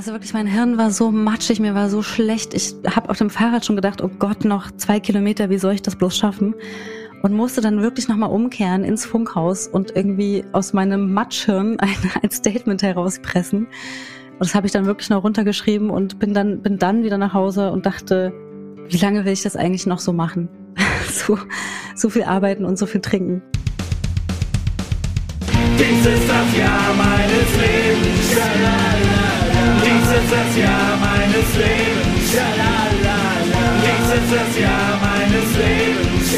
Also wirklich, mein Hirn war so matschig, mir war so schlecht. Ich habe auf dem Fahrrad schon gedacht, oh Gott, noch zwei Kilometer, wie soll ich das bloß schaffen? Und musste dann wirklich nochmal umkehren ins Funkhaus und irgendwie aus meinem Matschhirn ein, ein Statement herauspressen. Und das habe ich dann wirklich noch runtergeschrieben und bin dann, bin dann wieder nach Hause und dachte, wie lange will ich das eigentlich noch so machen? so, so viel arbeiten und so viel trinken. Dies ist das Jahr meines Lebens. Ist das Jahr meines Lebens. Dies ist das Jahr meines Lebens.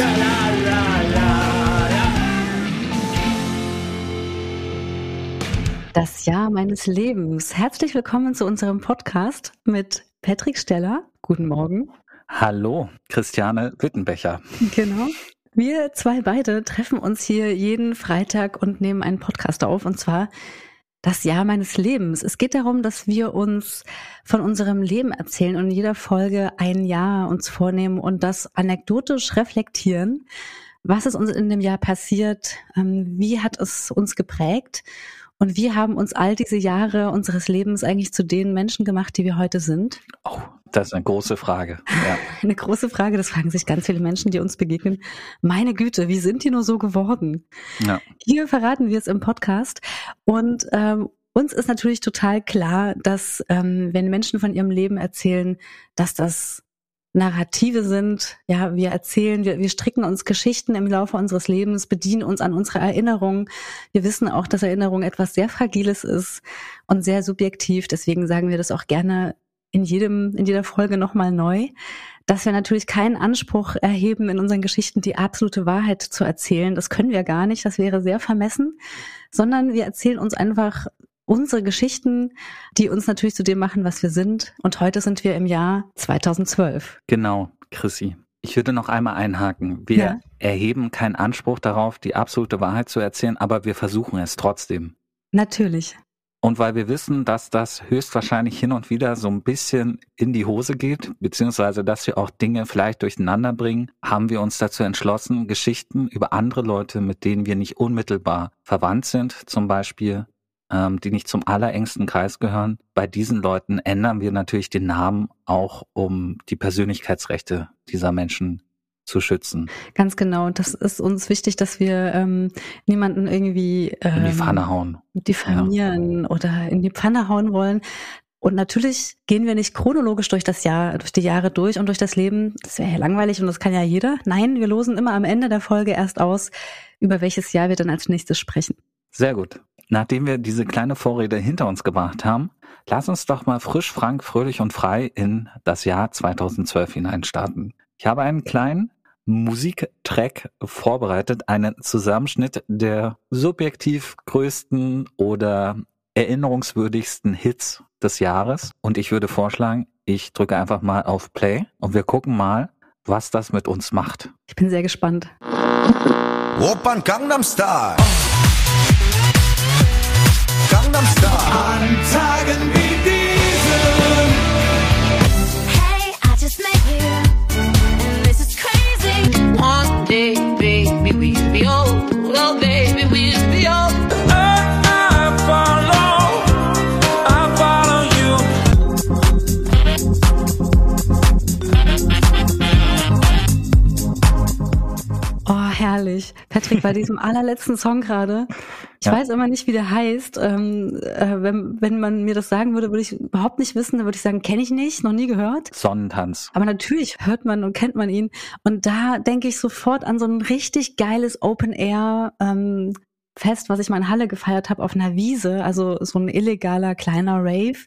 Das Jahr meines Lebens. Herzlich willkommen zu unserem Podcast mit Patrick Steller. Guten Morgen. Hallo, Christiane Wittenbecher. Genau. Wir zwei beide treffen uns hier jeden Freitag und nehmen einen Podcast auf, und zwar das Jahr meines Lebens. Es geht darum, dass wir uns von unserem Leben erzählen und in jeder Folge ein Jahr uns vornehmen und das anekdotisch reflektieren. Was ist uns in dem Jahr passiert? Ähm, wie hat es uns geprägt? Und wie haben uns all diese Jahre unseres Lebens eigentlich zu den Menschen gemacht, die wir heute sind? Oh, das ist eine große Frage. Ja. Eine große Frage, das fragen sich ganz viele Menschen, die uns begegnen. Meine Güte, wie sind die nur so geworden? Ja. Hier verraten wir es im Podcast. Und ähm, uns ist natürlich total klar, dass ähm, wenn Menschen von ihrem Leben erzählen, dass das Narrative sind. Ja, wir erzählen, wir, wir stricken uns Geschichten im Laufe unseres Lebens, bedienen uns an unsere Erinnerungen. Wir wissen auch, dass Erinnerung etwas sehr Fragiles ist und sehr subjektiv. Deswegen sagen wir das auch gerne in jedem, in jeder Folge nochmal neu, dass wir natürlich keinen Anspruch erheben, in unseren Geschichten die absolute Wahrheit zu erzählen. Das können wir gar nicht. Das wäre sehr vermessen, sondern wir erzählen uns einfach unsere Geschichten, die uns natürlich zu dem machen, was wir sind. Und heute sind wir im Jahr 2012. Genau, Chrissy. Ich würde noch einmal einhaken. Wir ja. erheben keinen Anspruch darauf, die absolute Wahrheit zu erzählen, aber wir versuchen es trotzdem. Natürlich. Und weil wir wissen, dass das höchstwahrscheinlich hin und wieder so ein bisschen in die Hose geht, beziehungsweise dass wir auch Dinge vielleicht durcheinander bringen, haben wir uns dazu entschlossen, Geschichten über andere Leute, mit denen wir nicht unmittelbar verwandt sind, zum Beispiel ähm, die nicht zum allerengsten Kreis gehören. Bei diesen Leuten ändern wir natürlich den Namen auch, um die Persönlichkeitsrechte dieser Menschen zu schützen. Ganz genau. Das ist uns wichtig, dass wir ähm, niemanden irgendwie ähm, in die Pfanne hauen, diffamieren ja. oder in die Pfanne hauen wollen. Und natürlich gehen wir nicht chronologisch durch das Jahr, durch die Jahre durch und durch das Leben. Das wäre ja langweilig und das kann ja jeder. Nein, wir losen immer am Ende der Folge erst aus, über welches Jahr wir dann als nächstes sprechen. Sehr gut. Nachdem wir diese kleine Vorrede hinter uns gebracht haben, lass uns doch mal frisch, frank, fröhlich und frei in das Jahr 2012 hineinstarten. Ich habe einen kleinen Musiktrack vorbereitet, einen Zusammenschnitt der subjektiv größten oder erinnerungswürdigsten Hits des Jahres. Und ich würde vorschlagen, ich drücke einfach mal auf Play und wir gucken mal, was das mit uns macht. Ich bin sehr gespannt. Open Gangnam Style. Gangnam Style. An Tagen wie diesen. Herrlich. Patrick, bei diesem allerletzten Song gerade, ich ja. weiß immer nicht, wie der heißt. Ähm, äh, wenn, wenn man mir das sagen würde, würde ich überhaupt nicht wissen. Dann würde ich sagen, kenne ich nicht, noch nie gehört. Sonnentanz. Aber natürlich hört man und kennt man ihn. Und da denke ich sofort an so ein richtig geiles Open Air. Ähm, Fest, was ich mal in Halle gefeiert habe auf einer Wiese, also so ein illegaler kleiner Rave.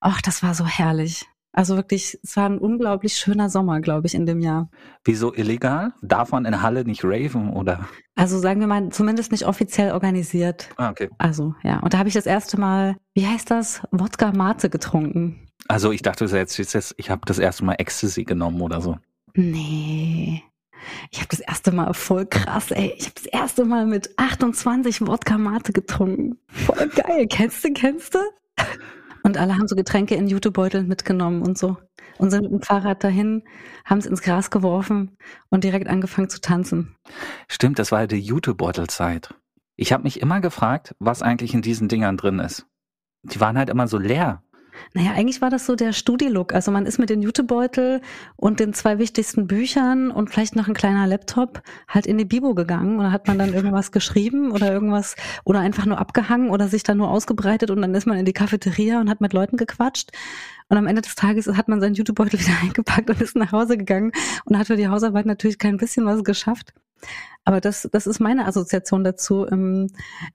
Ach, das war so herrlich. Also wirklich, es war ein unglaublich schöner Sommer, glaube ich, in dem Jahr. Wieso illegal? Darf man in Halle nicht raven oder? Also sagen wir mal, zumindest nicht offiziell organisiert. Ah, okay. Also, ja. Und da habe ich das erste Mal, wie heißt das? Wodka Mate getrunken. Also ich dachte jetzt, jetzt ich habe das erste Mal Ecstasy genommen oder so. Nee. Ich habe das erste Mal voll krass, ey. Ich habe das erste Mal mit 28 Wodka Mate getrunken. Voll geil. kennst du, kennst du? Und alle haben so Getränke in Jutebeuteln mitgenommen und so. Und sind mit dem Fahrrad dahin, haben es ins Gras geworfen und direkt angefangen zu tanzen. Stimmt, das war ja die Jutebeutelzeit. Ich habe mich immer gefragt, was eigentlich in diesen Dingern drin ist. Die waren halt immer so leer. Naja, eigentlich war das so der Studi-Look. Also man ist mit dem Jutebeutel und den zwei wichtigsten Büchern und vielleicht noch ein kleiner Laptop halt in die Bibo gegangen und da hat man dann irgendwas geschrieben oder irgendwas oder einfach nur abgehangen oder sich dann nur ausgebreitet und dann ist man in die Cafeteria und hat mit Leuten gequatscht. Und am Ende des Tages hat man seinen Jutebeutel wieder eingepackt und ist nach Hause gegangen und hat für die Hausarbeit natürlich kein bisschen was geschafft. Aber das, das ist meine Assoziation dazu im,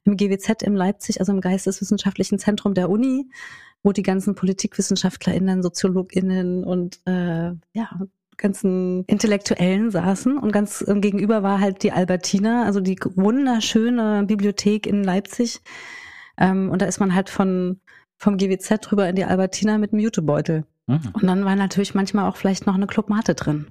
im GWZ in Leipzig, also im Geisteswissenschaftlichen Zentrum der Uni wo die ganzen PolitikwissenschaftlerInnen, SoziologInnen und äh, ja, ganzen Intellektuellen saßen und ganz ähm, gegenüber war halt die Albertina, also die wunderschöne Bibliothek in Leipzig. Ähm, und da ist man halt von vom GWZ drüber in die Albertina mit dem Jutebeutel. Mhm. Und dann war natürlich manchmal auch vielleicht noch eine Clubmate drin.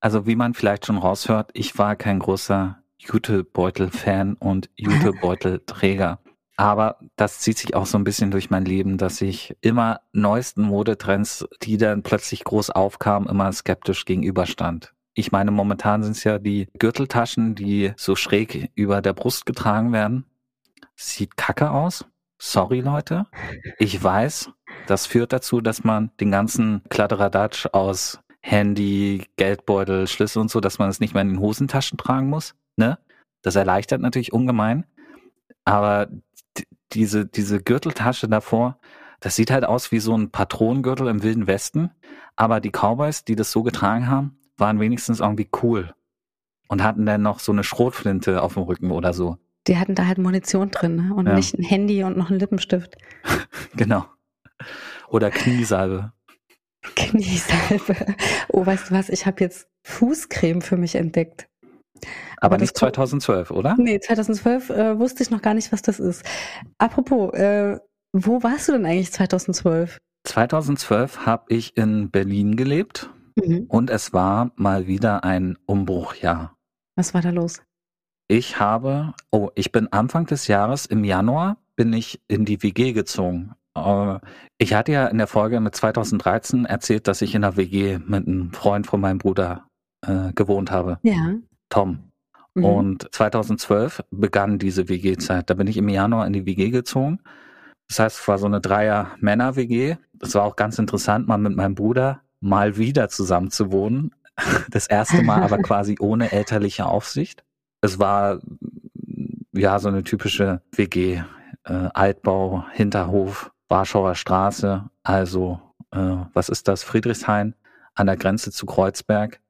Also wie man vielleicht schon raushört, ich war kein großer Jutebeutel-Fan und Jutebeutelträger. Aber das zieht sich auch so ein bisschen durch mein Leben, dass ich immer neuesten Modetrends, die dann plötzlich groß aufkamen, immer skeptisch gegenüberstand. Ich meine, momentan sind es ja die Gürteltaschen, die so schräg über der Brust getragen werden. Sieht kacke aus. Sorry, Leute. Ich weiß, das führt dazu, dass man den ganzen Kladderadatsch aus Handy, Geldbeutel, Schlüssel und so, dass man es nicht mehr in den Hosentaschen tragen muss. Ne? Das erleichtert natürlich ungemein. Aber diese, diese Gürteltasche davor, das sieht halt aus wie so ein Patronengürtel im Wilden Westen. Aber die Cowboys, die das so getragen haben, waren wenigstens irgendwie cool. Und hatten dann noch so eine Schrotflinte auf dem Rücken oder so. Die hatten da halt Munition drin ne? und ja. nicht ein Handy und noch einen Lippenstift. genau. Oder Kniesalbe. Kniesalbe. Oh, weißt du was? Ich habe jetzt Fußcreme für mich entdeckt. Aber, Aber nicht 2012, oder? Nee, 2012 äh, wusste ich noch gar nicht, was das ist. Apropos, äh, wo warst du denn eigentlich 2012? 2012 habe ich in Berlin gelebt mhm. und es war mal wieder ein Umbruchjahr. Was war da los? Ich habe, oh, ich bin Anfang des Jahres im Januar bin ich in die WG gezogen. Äh, ich hatte ja in der Folge mit 2013 erzählt, dass ich in der WG mit einem Freund von meinem Bruder äh, gewohnt habe. Ja. Tom. Mhm. Und 2012 begann diese WG-Zeit. Da bin ich im Januar in die WG gezogen. Das heißt, es war so eine Dreier-Männer-WG. Das war auch ganz interessant, mal mit meinem Bruder mal wieder zusammen zu wohnen. Das erste Mal aber quasi ohne elterliche Aufsicht. Es war ja so eine typische WG. Äh, Altbau, Hinterhof, Warschauer Straße, also äh, was ist das? Friedrichshain an der Grenze zu Kreuzberg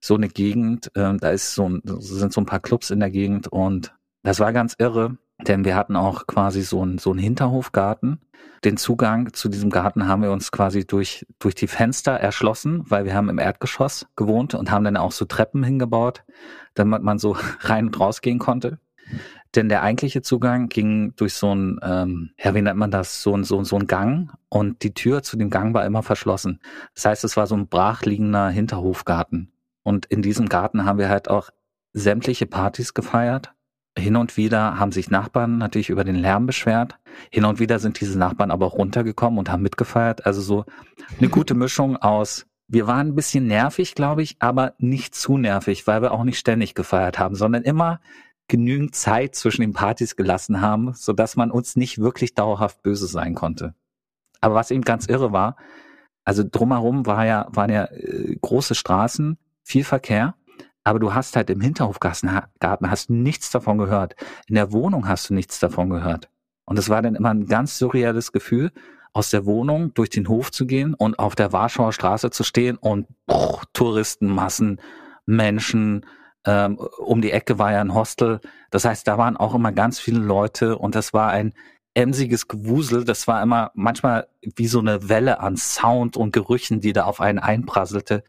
so eine Gegend, äh, da ist so sind so ein paar Clubs in der Gegend und das war ganz irre, denn wir hatten auch quasi so einen so einen Hinterhofgarten. Den Zugang zu diesem Garten haben wir uns quasi durch durch die Fenster erschlossen, weil wir haben im Erdgeschoss gewohnt und haben dann auch so Treppen hingebaut, damit man so rein und raus gehen konnte. Denn der eigentliche Zugang ging durch so ein, ähm, ja, wie nennt man das, so ein, so, so ein Gang und die Tür zu dem Gang war immer verschlossen. Das heißt, es war so ein brachliegender Hinterhofgarten. Und in diesem Garten haben wir halt auch sämtliche Partys gefeiert. Hin und wieder haben sich Nachbarn natürlich über den Lärm beschwert. Hin und wieder sind diese Nachbarn aber auch runtergekommen und haben mitgefeiert. Also so eine gute Mischung aus, wir waren ein bisschen nervig, glaube ich, aber nicht zu nervig, weil wir auch nicht ständig gefeiert haben, sondern immer genügend Zeit zwischen den Partys gelassen haben, sodass man uns nicht wirklich dauerhaft böse sein konnte. Aber was eben ganz irre war, also drumherum war ja, waren ja äh, große Straßen, viel Verkehr, aber du hast halt im Hinterhofgarten hast nichts davon gehört. In der Wohnung hast du nichts davon gehört. Und es war dann immer ein ganz surreales Gefühl, aus der Wohnung durch den Hof zu gehen und auf der Warschauer Straße zu stehen und boah, Touristenmassen, Menschen, ähm, um die Ecke war ja ein Hostel. Das heißt, da waren auch immer ganz viele Leute und das war ein emsiges Gewusel. Das war immer manchmal wie so eine Welle an Sound und Gerüchen, die da auf einen einprasselte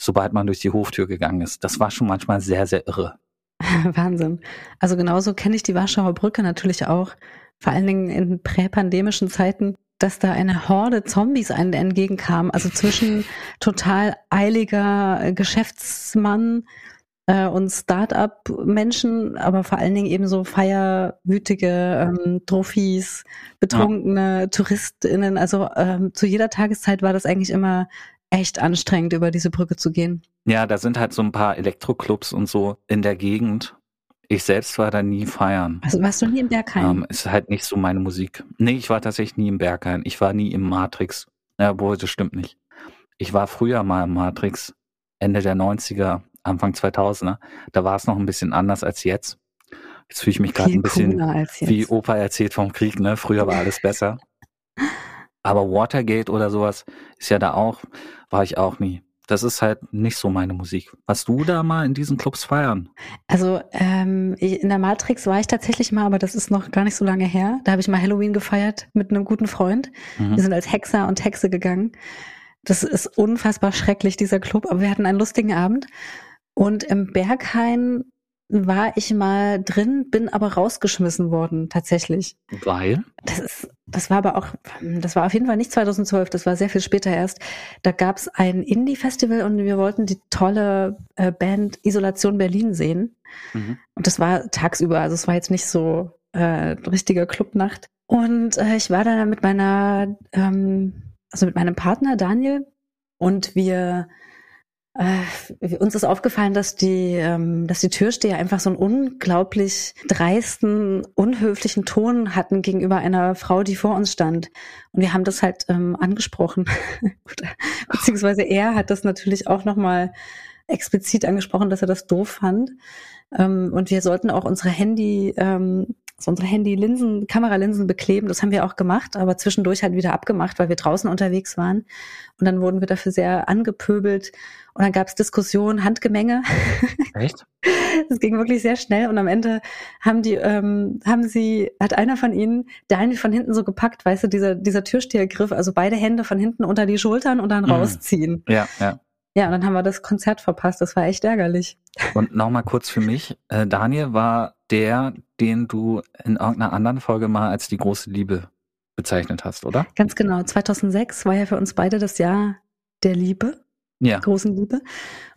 sobald man durch die Hoftür gegangen ist. Das war schon manchmal sehr, sehr irre. Wahnsinn. Also genauso kenne ich die Warschauer Brücke natürlich auch, vor allen Dingen in präpandemischen Zeiten, dass da eine Horde Zombies einen entgegenkam. Also zwischen total eiliger Geschäftsmann äh, und Start-up-Menschen, aber vor allen Dingen eben so feierwütige ähm, Trophys, betrunkene ja. TouristInnen. Also ähm, zu jeder Tageszeit war das eigentlich immer echt anstrengend, über diese Brücke zu gehen. Ja, da sind halt so ein paar Elektroclubs und so in der Gegend. Ich selbst war da nie feiern. Also warst du nie im Berghain? Ähm, ist halt nicht so meine Musik. Nee, ich war tatsächlich nie im Berghain. Ich war nie im Matrix. Ja, wohl, das stimmt nicht. Ich war früher mal im Matrix, Ende der 90er, Anfang 2000er. Da war es noch ein bisschen anders als jetzt. Jetzt fühle ich mich gerade ein bisschen wie Opa erzählt vom Krieg, ne? Früher war alles besser. Aber Watergate oder sowas ist ja da auch, war ich auch nie das ist halt nicht so meine Musik. Was du da mal in diesen Clubs feiern? Also ähm, in der Matrix war ich tatsächlich mal, aber das ist noch gar nicht so lange her. Da habe ich mal Halloween gefeiert mit einem guten Freund. Mhm. Wir sind als Hexer und Hexe gegangen. Das ist unfassbar schrecklich, dieser Club, aber wir hatten einen lustigen Abend. Und im Berghain war ich mal drin, bin aber rausgeschmissen worden, tatsächlich. Weil? Das ist, das war aber auch, das war auf jeden Fall nicht 2012, das war sehr viel später erst. Da gab es ein Indie-Festival und wir wollten die tolle äh, Band Isolation Berlin sehen. Mhm. Und das war tagsüber, also es war jetzt nicht so äh, richtige Clubnacht. Und äh, ich war da mit meiner, ähm, also mit meinem Partner Daniel und wir äh, uns ist aufgefallen, dass die, ähm, dass die Türsteher einfach so einen unglaublich dreisten, unhöflichen Ton hatten gegenüber einer Frau, die vor uns stand. Und wir haben das halt ähm, angesprochen. Beziehungsweise er hat das natürlich auch nochmal explizit angesprochen, dass er das doof fand. Ähm, und wir sollten auch unsere Handy, ähm, so unsere Handy-Linsen, Kameralinsen bekleben. Das haben wir auch gemacht, aber zwischendurch halt wieder abgemacht, weil wir draußen unterwegs waren. Und dann wurden wir dafür sehr angepöbelt. Und dann gab es Diskussionen, Handgemenge. Echt? Es ging wirklich sehr schnell. Und am Ende haben die, ähm, haben sie, hat einer von ihnen Daniel von hinten so gepackt, weißt du, dieser, dieser Türstehergriff, also beide Hände von hinten unter die Schultern und dann mhm. rausziehen. Ja, ja. Ja, und dann haben wir das Konzert verpasst. Das war echt ärgerlich. Und nochmal kurz für mich. Äh, Daniel war der, den du in irgendeiner anderen Folge mal als die große Liebe bezeichnet hast, oder? Ganz genau. 2006 war ja für uns beide das Jahr der Liebe. Ja. Großen Liebe.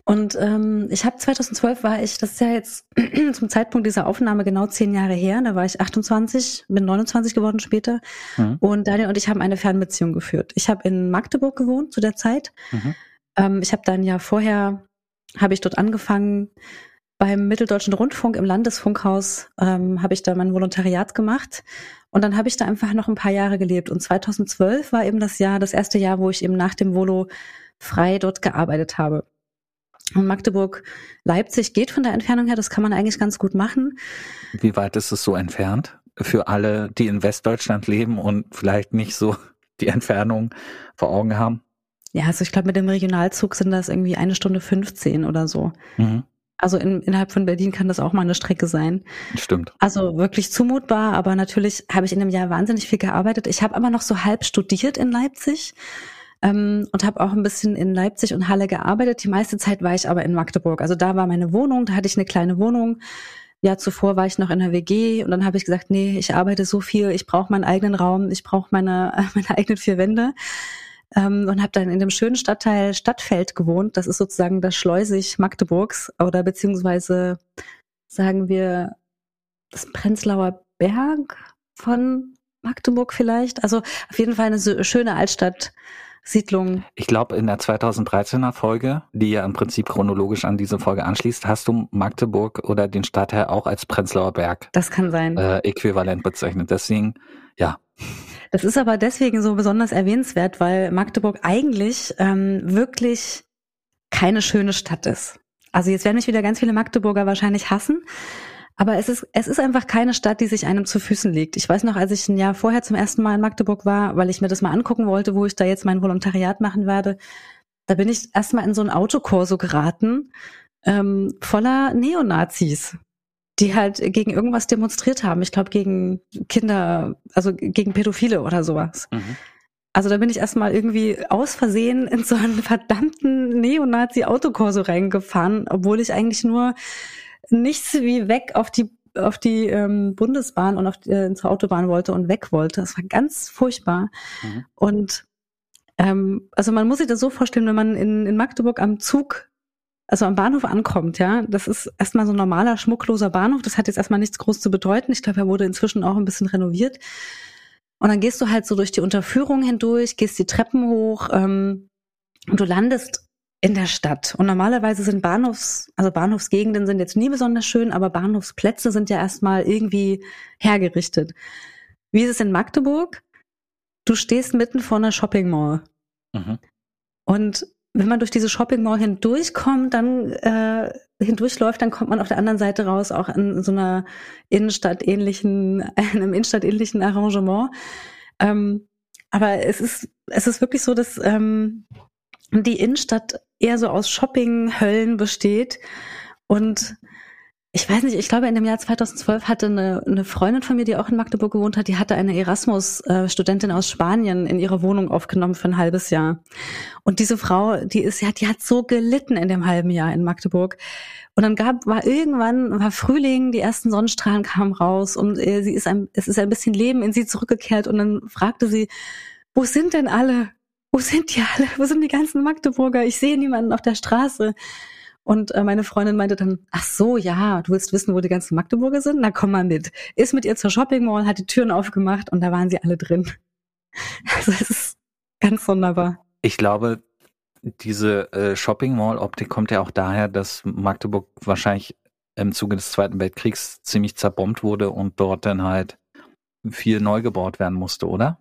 Und ähm, ich habe 2012 war ich, das ist ja jetzt zum Zeitpunkt dieser Aufnahme genau zehn Jahre her, da war ich 28, bin 29 geworden später. Mhm. Und Daniel und ich haben eine Fernbeziehung geführt. Ich habe in Magdeburg gewohnt zu der Zeit. Mhm. Ähm, ich habe dann ja vorher, habe ich dort angefangen, beim Mitteldeutschen Rundfunk im Landesfunkhaus ähm, habe ich da mein Volontariat gemacht und dann habe ich da einfach noch ein paar Jahre gelebt und 2012 war eben das Jahr, das erste Jahr, wo ich eben nach dem Volo frei dort gearbeitet habe. Und Magdeburg, Leipzig geht von der Entfernung her, das kann man eigentlich ganz gut machen. Wie weit ist es so entfernt für alle, die in Westdeutschland leben und vielleicht nicht so die Entfernung vor Augen haben? Ja, also ich glaube, mit dem Regionalzug sind das irgendwie eine Stunde 15 oder so. Mhm. Also in, innerhalb von Berlin kann das auch mal eine Strecke sein. Stimmt. Also wirklich zumutbar, aber natürlich habe ich in einem Jahr wahnsinnig viel gearbeitet. Ich habe aber noch so halb studiert in Leipzig ähm, und habe auch ein bisschen in Leipzig und Halle gearbeitet. Die meiste Zeit war ich aber in Magdeburg. Also da war meine Wohnung, da hatte ich eine kleine Wohnung. Ja, zuvor war ich noch in der WG und dann habe ich gesagt, nee, ich arbeite so viel, ich brauche meinen eigenen Raum, ich brauche meine, meine eigenen vier Wände ähm, und habe dann in dem schönen Stadtteil Stadtfeld gewohnt. Das ist sozusagen das Schleusig Magdeburgs oder beziehungsweise sagen wir das Prenzlauer Berg von Magdeburg vielleicht. Also auf jeden Fall eine so schöne Altstadt. Siedlung. Ich glaube, in der 2013er Folge, die ja im Prinzip chronologisch an diese Folge anschließt, hast du Magdeburg oder den Stadtteil auch als Prenzlauer Berg. Das kann sein. Äh, äquivalent bezeichnet. Deswegen, ja. Das ist aber deswegen so besonders erwähnenswert, weil Magdeburg eigentlich ähm, wirklich keine schöne Stadt ist. Also jetzt werden mich wieder ganz viele Magdeburger wahrscheinlich hassen, aber es ist, es ist einfach keine Stadt, die sich einem zu Füßen legt. Ich weiß noch, als ich ein Jahr vorher zum ersten Mal in Magdeburg war, weil ich mir das mal angucken wollte, wo ich da jetzt mein Volontariat machen werde, da bin ich erstmal in so ein Autokorso geraten, ähm, voller Neonazis die halt gegen irgendwas demonstriert haben. Ich glaube, gegen Kinder, also gegen Pädophile oder sowas. Mhm. Also da bin ich erstmal irgendwie aus Versehen in so einen verdammten Neonazi-Autokorso reingefahren, obwohl ich eigentlich nur nichts wie weg auf die auf die ähm, Bundesbahn und auf die, äh, zur Autobahn wollte und weg wollte. Das war ganz furchtbar. Mhm. Und ähm, also man muss sich das so vorstellen, wenn man in, in Magdeburg am Zug also am Bahnhof ankommt, ja, das ist erstmal so ein normaler, schmuckloser Bahnhof. Das hat jetzt erstmal nichts groß zu bedeuten. Ich glaube, er wurde inzwischen auch ein bisschen renoviert. Und dann gehst du halt so durch die Unterführung hindurch, gehst die Treppen hoch ähm, und du landest in der Stadt. Und normalerweise sind Bahnhofs, also Bahnhofsgegenden sind jetzt nie besonders schön, aber Bahnhofsplätze sind ja erstmal irgendwie hergerichtet. Wie ist es in Magdeburg? Du stehst mitten vor einer Shopping Mall. Mhm. Und wenn man durch diese Shopping Mall hindurchkommt, dann äh, hindurchläuft, dann kommt man auf der anderen Seite raus, auch in so einer Innenstadt-ähnlichen, einem Innenstadt-ähnlichen Arrangement. Ähm, aber es ist, es ist wirklich so, dass ähm, die Innenstadt eher so aus Shopping-Höllen besteht und ich weiß nicht, ich glaube, in dem Jahr 2012 hatte eine, eine Freundin von mir, die auch in Magdeburg gewohnt hat, die hatte eine Erasmus-Studentin aus Spanien in ihre Wohnung aufgenommen für ein halbes Jahr. Und diese Frau, die ist ja, die hat so gelitten in dem halben Jahr in Magdeburg. Und dann gab, war irgendwann, war Frühling, die ersten Sonnenstrahlen kamen raus und äh, sie ist ein, es ist ein bisschen Leben in sie zurückgekehrt und dann fragte sie, wo sind denn alle? Wo sind die alle? Wo sind die ganzen Magdeburger? Ich sehe niemanden auf der Straße. Und äh, meine Freundin meinte dann, ach so, ja, du willst wissen, wo die ganzen Magdeburger sind? Na komm mal mit. Ist mit ihr zur Shopping Mall, hat die Türen aufgemacht und da waren sie alle drin. Also es ist ganz wunderbar. Ich glaube, diese äh, Shopping Mall Optik kommt ja auch daher, dass Magdeburg wahrscheinlich im Zuge des Zweiten Weltkriegs ziemlich zerbombt wurde und dort dann halt viel neu gebaut werden musste, oder?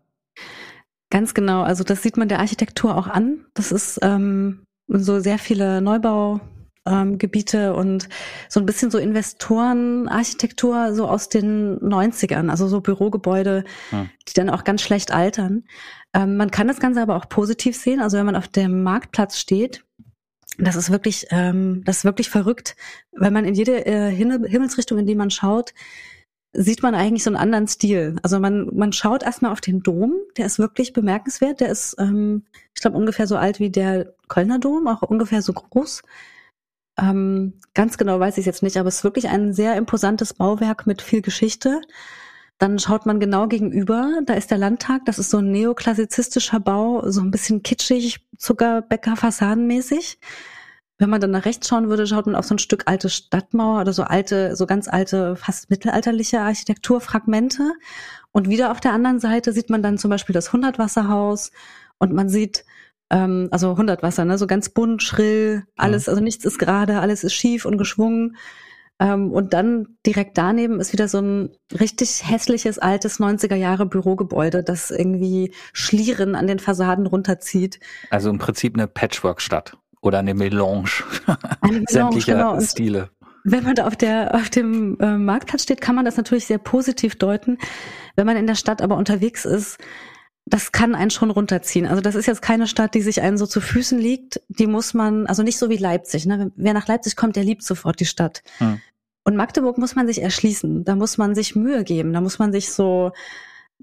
Ganz genau. Also das sieht man der Architektur auch an. Das ist ähm, so sehr viele Neubau ähm, Gebiete und so ein bisschen so Investorenarchitektur so aus den 90ern, also so Bürogebäude, hm. die dann auch ganz schlecht altern. Ähm, man kann das Ganze aber auch positiv sehen. Also wenn man auf dem Marktplatz steht, das ist wirklich, ähm, das ist wirklich verrückt, weil man in jede äh, Himmelsrichtung, in die man schaut, sieht man eigentlich so einen anderen Stil. Also man, man schaut erstmal auf den Dom, der ist wirklich bemerkenswert. Der ist, ähm, ich glaube, ungefähr so alt wie der Kölner Dom, auch ungefähr so groß. Ähm, ganz genau weiß ich jetzt nicht, aber es ist wirklich ein sehr imposantes Bauwerk mit viel Geschichte. Dann schaut man genau gegenüber, da ist der Landtag, das ist so ein neoklassizistischer Bau, so ein bisschen kitschig, Zuckerbäcker, fassadenmäßig. Wenn man dann nach rechts schauen würde, schaut man auf so ein Stück alte Stadtmauer oder so alte, so ganz alte, fast mittelalterliche Architekturfragmente. Und wieder auf der anderen Seite sieht man dann zum Beispiel das Hundertwasserhaus und man sieht ähm, also 100 Wasser, ne? so ganz bunt, schrill, alles, also nichts ist gerade, alles ist schief und geschwungen. Ähm, und dann direkt daneben ist wieder so ein richtig hässliches, altes 90er Jahre Bürogebäude, das irgendwie Schlieren an den Fassaden runterzieht. Also im Prinzip eine Patchwork-Stadt oder eine Melange, eine Melange sämtlicher genau. Stile. Wenn man da auf der auf dem äh, Marktplatz steht, kann man das natürlich sehr positiv deuten. Wenn man in der Stadt aber unterwegs ist, das kann einen schon runterziehen. Also das ist jetzt keine Stadt, die sich einen so zu Füßen liegt. Die muss man, also nicht so wie Leipzig. Ne? Wer nach Leipzig kommt, der liebt sofort die Stadt. Hm. Und Magdeburg muss man sich erschließen. Da muss man sich Mühe geben. Da muss man sich so,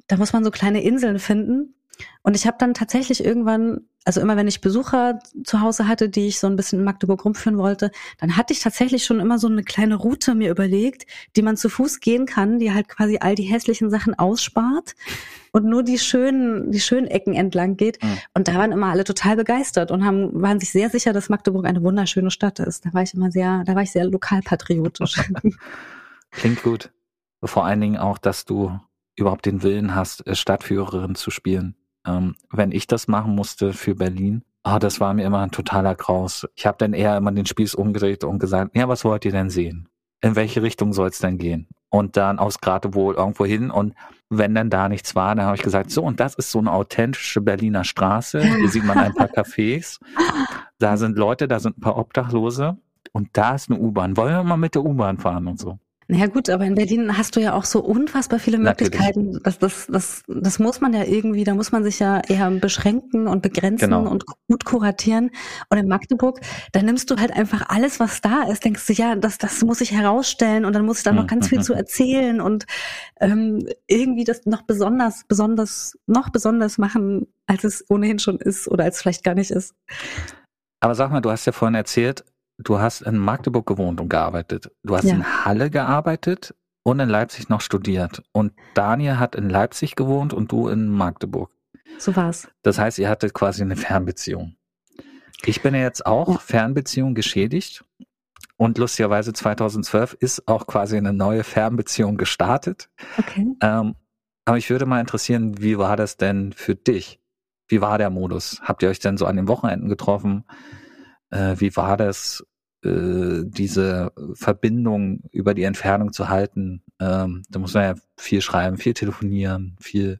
da muss man so kleine Inseln finden. Und ich habe dann tatsächlich irgendwann, also immer wenn ich Besucher zu Hause hatte, die ich so ein bisschen in Magdeburg rumführen wollte, dann hatte ich tatsächlich schon immer so eine kleine Route mir überlegt, die man zu Fuß gehen kann, die halt quasi all die hässlichen Sachen ausspart und nur die schönen, die schönen Ecken entlang geht. Mhm. Und da waren immer alle total begeistert und haben, waren sich sehr sicher, dass Magdeburg eine wunderschöne Stadt ist. Da war ich immer sehr, da war ich sehr lokalpatriotisch. Klingt gut. Vor allen Dingen auch, dass du überhaupt den Willen hast, äh, Stadtführerin zu spielen. Ähm, wenn ich das machen musste für Berlin, oh, das war mir immer ein totaler Graus. Ich habe dann eher immer den Spieß umgedreht und gesagt, ja, was wollt ihr denn sehen? In welche Richtung soll es denn gehen? Und dann aus Geratewohl irgendwo hin und wenn dann da nichts war, dann habe ich gesagt, so, und das ist so eine authentische Berliner Straße. Hier sieht man ein paar Cafés. Da sind Leute, da sind ein paar Obdachlose. Und da ist eine U-Bahn. Wollen wir mal mit der U-Bahn fahren und so? Naja gut, aber in Berlin hast du ja auch so unfassbar viele Möglichkeiten. Das, das, das, das muss man ja irgendwie, da muss man sich ja eher beschränken und begrenzen genau. und gut kuratieren. Und in Magdeburg, da nimmst du halt einfach alles, was da ist, denkst du, ja, das, das muss ich herausstellen und dann muss ich da noch ganz viel zu erzählen und ähm, irgendwie das noch besonders, besonders, noch besonders machen, als es ohnehin schon ist oder als es vielleicht gar nicht ist. Aber sag mal, du hast ja vorhin erzählt, du hast in Magdeburg gewohnt und gearbeitet. Du hast ja. in Halle gearbeitet und in Leipzig noch studiert. Und Daniel hat in Leipzig gewohnt und du in Magdeburg. So war's. Das heißt, ihr hattet quasi eine Fernbeziehung. Ich bin ja jetzt auch ja. Fernbeziehung geschädigt. Und lustigerweise 2012 ist auch quasi eine neue Fernbeziehung gestartet. Okay. Ähm, aber ich würde mal interessieren, wie war das denn für dich? Wie war der Modus? Habt ihr euch denn so an den Wochenenden getroffen? Äh, wie war das, äh, diese Verbindung über die Entfernung zu halten? Ähm, da muss man ja viel schreiben, viel telefonieren, viel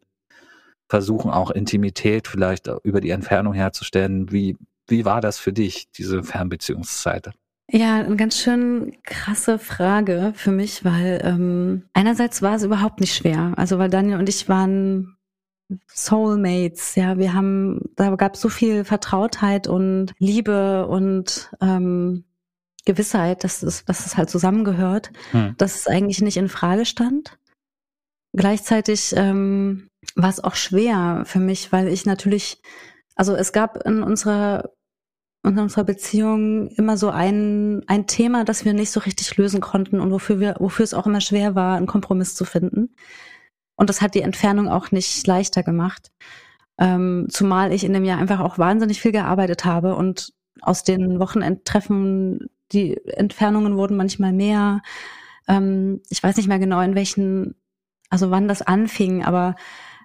versuchen, auch Intimität vielleicht über die Entfernung herzustellen. Wie, wie war das für dich, diese Fernbeziehungszeit? Ja, eine ganz schön krasse Frage für mich, weil ähm, einerseits war es überhaupt nicht schwer. Also weil Daniel und ich waren Soulmates, ja, wir haben, da gab es so viel Vertrautheit und Liebe und ähm, Gewissheit, dass es, dass es halt zusammengehört, hm. dass es eigentlich nicht in Frage stand. Gleichzeitig ähm, war es auch schwer für mich, weil ich natürlich, also es gab in unserer in unserer Beziehung immer so ein, ein Thema, das wir nicht so richtig lösen konnten und wofür wir, wofür es auch immer schwer war, einen Kompromiss zu finden. Und das hat die Entfernung auch nicht leichter gemacht. Ähm, zumal ich in dem Jahr einfach auch wahnsinnig viel gearbeitet habe und aus den Wochenendtreffen, die Entfernungen wurden manchmal mehr. Ähm, ich weiß nicht mehr genau, in welchen, also wann das anfing, aber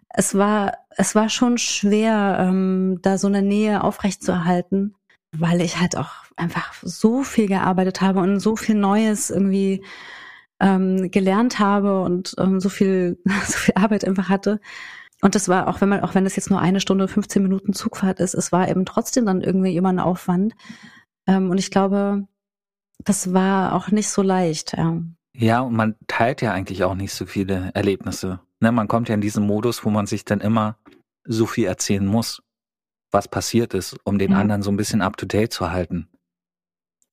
es war, es war schon schwer, ähm, da so eine Nähe aufrechtzuerhalten weil ich halt auch einfach so viel gearbeitet habe und so viel Neues irgendwie ähm, gelernt habe und ähm, so viel so viel Arbeit einfach hatte. Und das war auch, wenn man, auch wenn es jetzt nur eine Stunde, 15 Minuten Zugfahrt ist, es war eben trotzdem dann irgendwie immer ein Aufwand. Ähm, und ich glaube, das war auch nicht so leicht. Ja. ja, und man teilt ja eigentlich auch nicht so viele Erlebnisse. Ne, man kommt ja in diesen Modus, wo man sich dann immer so viel erzählen muss was passiert ist, um den ja. anderen so ein bisschen up to date zu halten.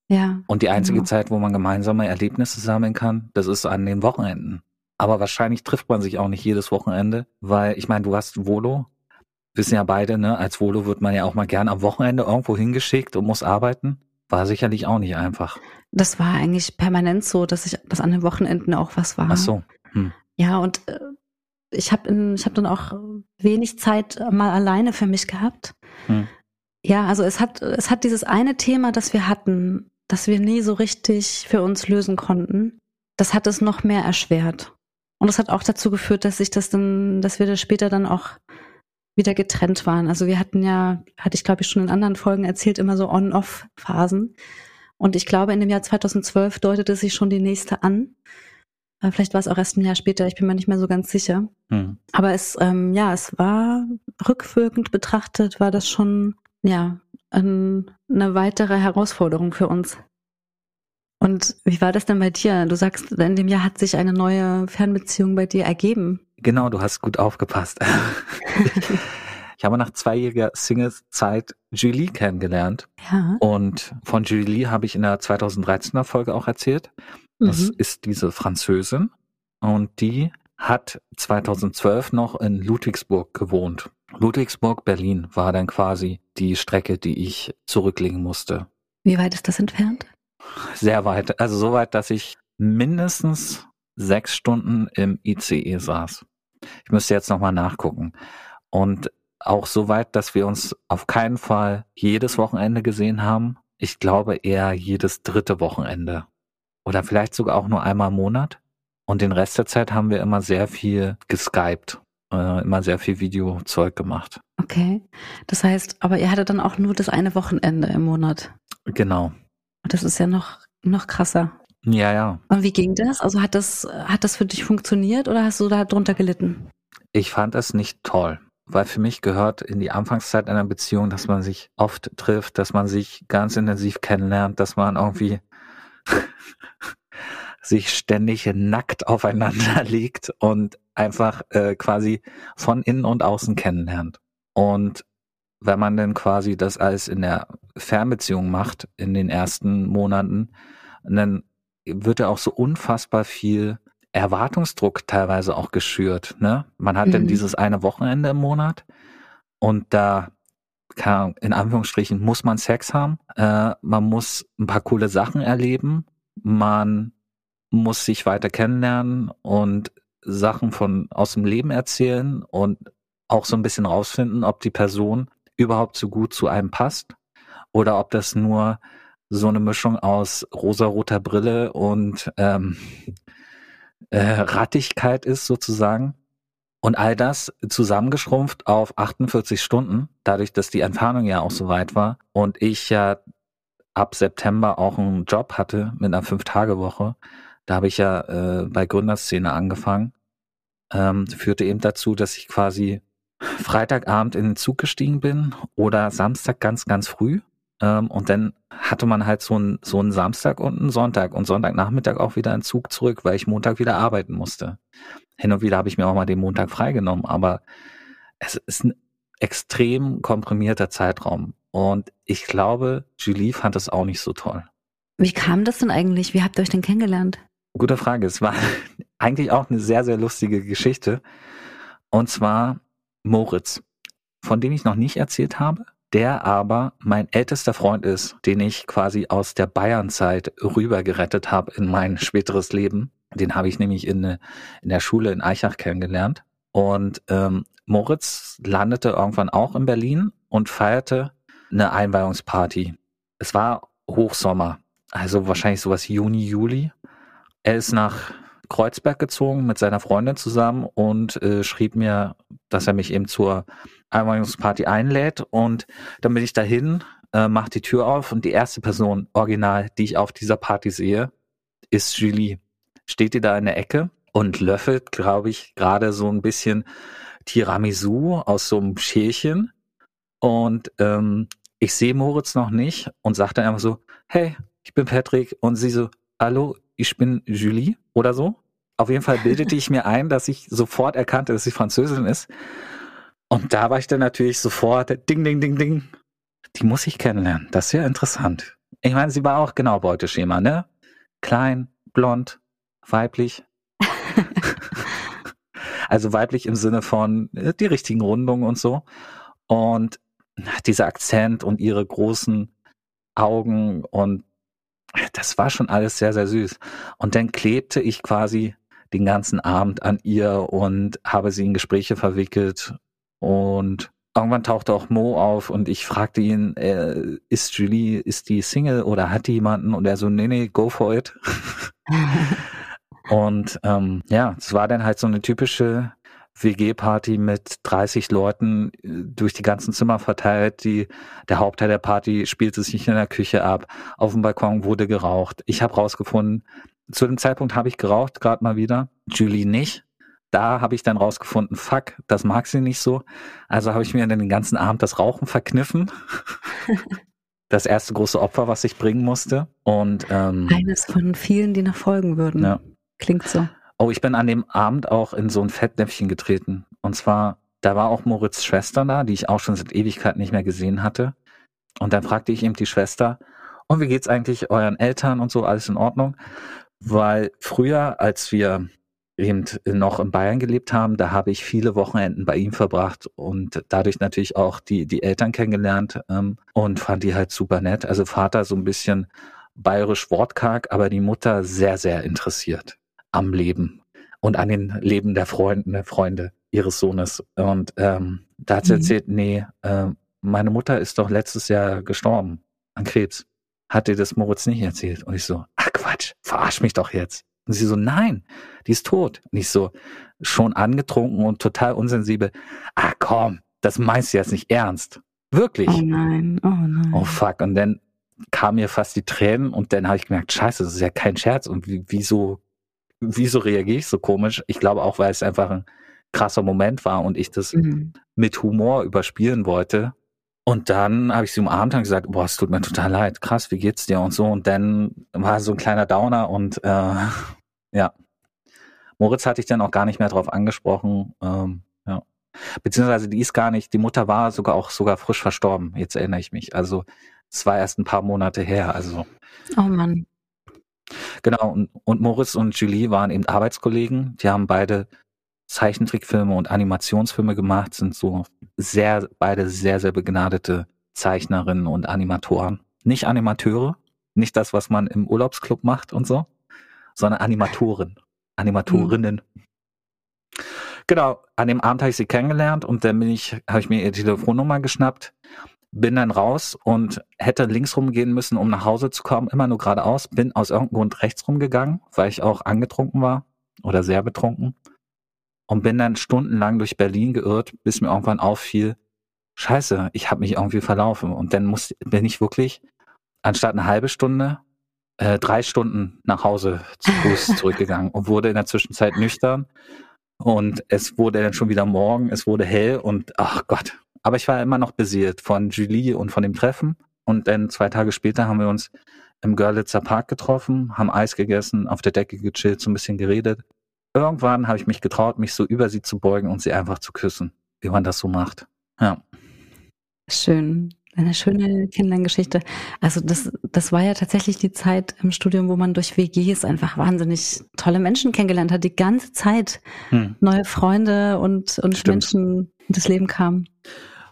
Ja. Und die einzige genau. Zeit, wo man gemeinsame Erlebnisse sammeln kann, das ist an den Wochenenden. Aber wahrscheinlich trifft man sich auch nicht jedes Wochenende, weil ich meine, du hast Volo, wissen ja beide, ne? Als Volo wird man ja auch mal gern am Wochenende irgendwo hingeschickt und muss arbeiten. War sicherlich auch nicht einfach. Das war eigentlich permanent so, dass ich, dass an den Wochenenden auch was war. Ach so. Hm. Ja, und äh, ich habe ich hab dann auch wenig Zeit mal alleine für mich gehabt. Hm. Ja, also es hat, es hat dieses eine Thema, das wir hatten, das wir nie so richtig für uns lösen konnten. Das hat es noch mehr erschwert. Und das hat auch dazu geführt, dass ich das dann, dass wir das später dann auch wieder getrennt waren. Also wir hatten ja, hatte ich glaube ich schon in anderen Folgen erzählt, immer so On-Off-Phasen. Und ich glaube, in dem Jahr 2012 deutete sich schon die nächste an. Vielleicht war es auch erst ein Jahr später, ich bin mir nicht mehr so ganz sicher. Mhm. Aber es, ähm, ja, es war rückwirkend betrachtet, war das schon, ja, ein, eine weitere Herausforderung für uns. Und wie war das denn bei dir? Du sagst, in dem Jahr hat sich eine neue Fernbeziehung bei dir ergeben. Genau, du hast gut aufgepasst. ich habe nach zweijähriger Single-Zeit Julie kennengelernt. Ja. Und von Julie habe ich in der 2013er Folge auch erzählt. Das mhm. ist diese Französin und die hat 2012 noch in Ludwigsburg gewohnt. Ludwigsburg, Berlin war dann quasi die Strecke, die ich zurücklegen musste. Wie weit ist das entfernt? Sehr weit. Also so weit, dass ich mindestens sechs Stunden im ICE saß. Ich müsste jetzt nochmal nachgucken. Und auch so weit, dass wir uns auf keinen Fall jedes Wochenende gesehen haben. Ich glaube eher jedes dritte Wochenende. Oder vielleicht sogar auch nur einmal im Monat. Und den Rest der Zeit haben wir immer sehr viel geskypt, äh, immer sehr viel Videozeug gemacht. Okay. Das heißt, aber ihr hattet dann auch nur das eine Wochenende im Monat. Genau. Das ist ja noch, noch krasser. Ja, ja. Und wie ging das? Also hat das, hat das für dich funktioniert oder hast du da drunter gelitten? Ich fand es nicht toll weil für mich gehört in die Anfangszeit einer Beziehung, dass man sich oft trifft, dass man sich ganz intensiv kennenlernt, dass man irgendwie sich ständig nackt aufeinander legt und einfach äh, quasi von innen und außen kennenlernt. Und wenn man dann quasi das alles in der Fernbeziehung macht, in den ersten Monaten, dann wird ja auch so unfassbar viel Erwartungsdruck teilweise auch geschürt. Ne? Man hat mhm. dann dieses eine Wochenende im Monat und da kann, in Anführungsstrichen muss man Sex haben, äh, man muss ein paar coole Sachen erleben, man muss sich weiter kennenlernen und Sachen von aus dem Leben erzählen und auch so ein bisschen rausfinden, ob die Person überhaupt so gut zu einem passt oder ob das nur so eine Mischung aus rosaroter Brille und ähm, äh, Rattigkeit ist sozusagen. Und all das zusammengeschrumpft auf 48 Stunden, dadurch, dass die Entfernung ja auch so weit war und ich ja ab September auch einen Job hatte mit einer Fünf-Tage-Woche. Da habe ich ja äh, bei Gründerszene angefangen. Ähm, führte eben dazu, dass ich quasi Freitagabend in den Zug gestiegen bin oder Samstag ganz, ganz früh. Ähm, und dann hatte man halt so einen so einen Samstag und einen Sonntag und Sonntagnachmittag auch wieder einen Zug zurück, weil ich Montag wieder arbeiten musste. Hin und wieder habe ich mir auch mal den Montag freigenommen, aber es ist ein extrem komprimierter Zeitraum. Und ich glaube, Julie fand das auch nicht so toll. Wie kam das denn eigentlich? Wie habt ihr euch denn kennengelernt? Gute Frage. Es war eigentlich auch eine sehr, sehr lustige Geschichte. Und zwar Moritz, von dem ich noch nicht erzählt habe, der aber mein ältester Freund ist, den ich quasi aus der Bayernzeit rüber gerettet habe in mein späteres Leben. Den habe ich nämlich in, in der Schule in Eichach kennengelernt. Und ähm, Moritz landete irgendwann auch in Berlin und feierte eine Einweihungsparty. Es war Hochsommer, also wahrscheinlich sowas Juni, Juli. Er ist nach Kreuzberg gezogen mit seiner Freundin zusammen und äh, schrieb mir, dass er mich eben zur Einweihungsparty einlädt und dann bin ich dahin, äh, mach die Tür auf und die erste Person original, die ich auf dieser Party sehe, ist Julie. Steht die da in der Ecke und löffelt, glaube ich, gerade so ein bisschen Tiramisu aus so einem Schälchen und ähm, ich sehe Moritz noch nicht und sage dann einfach so, hey, ich bin Patrick und sie so, hallo, ich bin Julie oder so. Auf jeden Fall bildete ich mir ein, dass ich sofort erkannte, dass sie Französin ist. Und da war ich dann natürlich sofort, ding, ding, ding, ding. Die muss ich kennenlernen. Das ist ja interessant. Ich meine, sie war auch genau Beuteschema, ne? Klein, blond, weiblich. also weiblich im Sinne von äh, die richtigen Rundungen und so. Und dieser Akzent und ihre großen Augen und das war schon alles sehr, sehr süß. Und dann klebte ich quasi den ganzen Abend an ihr und habe sie in Gespräche verwickelt. Und irgendwann tauchte auch Mo auf und ich fragte ihn, äh, ist Julie, ist die Single oder hat die jemanden? Und er so, nee, nee, go for it. und ähm, ja, es war dann halt so eine typische WG-Party mit 30 Leuten äh, durch die ganzen Zimmer verteilt. Die, der Hauptteil der Party spielte sich in der Küche ab. Auf dem Balkon wurde geraucht. Ich habe rausgefunden, zu dem Zeitpunkt habe ich geraucht, gerade mal wieder. Julie nicht. Da habe ich dann rausgefunden, fuck, das mag sie nicht so. Also habe ich mir dann den ganzen Abend das Rauchen verkniffen. das erste große Opfer, was ich bringen musste. Und ähm, eines von vielen, die noch folgen würden. Ja. Klingt so. Oh, ich bin an dem Abend auch in so ein Fettnäpfchen getreten. Und zwar, da war auch Moritz Schwester da, die ich auch schon seit Ewigkeit nicht mehr gesehen hatte. Und dann fragte ich eben die Schwester, und wie geht's eigentlich euren Eltern und so, alles in Ordnung? Weil früher, als wir eben noch in Bayern gelebt haben, da habe ich viele Wochenenden bei ihm verbracht und dadurch natürlich auch die, die Eltern kennengelernt ähm, und fand die halt super nett. Also Vater so ein bisschen bayerisch wortkarg, aber die Mutter sehr, sehr interessiert am Leben und an den Leben der Freunde, Freunde ihres Sohnes. Und ähm, da hat sie mhm. erzählt, nee, äh, meine Mutter ist doch letztes Jahr gestorben an Krebs. Hat dir das Moritz nicht erzählt? Und ich so, ach Quatsch, verarsch mich doch jetzt. Und sie so, nein, die ist tot. Und ich so, schon angetrunken und total unsensibel. Ah komm, das meinst du jetzt nicht ernst. Wirklich. Oh nein, oh nein. Oh fuck. Und dann kamen mir fast die Tränen und dann habe ich gemerkt, scheiße, das ist ja kein Scherz. Und wieso wieso reagiere ich so komisch? Ich glaube auch, weil es einfach ein krasser Moment war und ich das mhm. mit Humor überspielen wollte. Und dann habe ich sie umarmt und gesagt, boah, es tut mir total leid, krass, wie geht's dir und so. Und dann war so ein kleiner Downer und äh, ja. Moritz hatte ich dann auch gar nicht mehr drauf angesprochen. Ähm, ja. Beziehungsweise die ist gar nicht, die Mutter war sogar auch sogar frisch verstorben, jetzt erinnere ich mich. Also es war erst ein paar Monate her. Also. Oh Mann. Genau, und, und Moritz und Julie waren eben Arbeitskollegen. Die haben beide Zeichentrickfilme und Animationsfilme gemacht, sind so sehr, beide sehr, sehr begnadete Zeichnerinnen und Animatoren. Nicht Animateure, nicht das, was man im Urlaubsclub macht und so, sondern Animatoren, Animatorinnen. Mhm. Genau, an dem Abend habe ich sie kennengelernt und dann bin ich, habe ich mir ihre Telefonnummer geschnappt bin dann raus und hätte links rumgehen müssen, um nach Hause zu kommen, immer nur geradeaus, bin aus irgendeinem Grund rechts rumgegangen, weil ich auch angetrunken war oder sehr betrunken und bin dann stundenlang durch Berlin geirrt, bis mir irgendwann auffiel, scheiße, ich habe mich irgendwie verlaufen und dann muss, bin ich wirklich anstatt eine halbe Stunde äh, drei Stunden nach Hause zu Fuß zurückgegangen und wurde in der Zwischenzeit nüchtern. Und es wurde dann schon wieder morgen, es wurde hell und ach Gott. Aber ich war immer noch beseelt von Julie und von dem Treffen. Und dann zwei Tage später haben wir uns im Görlitzer Park getroffen, haben Eis gegessen, auf der Decke gechillt, so ein bisschen geredet. Irgendwann habe ich mich getraut, mich so über sie zu beugen und sie einfach zu küssen, wie man das so macht. Ja. Schön. Eine schöne Kennenlerngeschichte. Also das, das war ja tatsächlich die Zeit im Studium, wo man durch WGs einfach wahnsinnig tolle Menschen kennengelernt hat. Die ganze Zeit hm. neue Freunde und, und Stimmt. Menschen in das Leben kamen.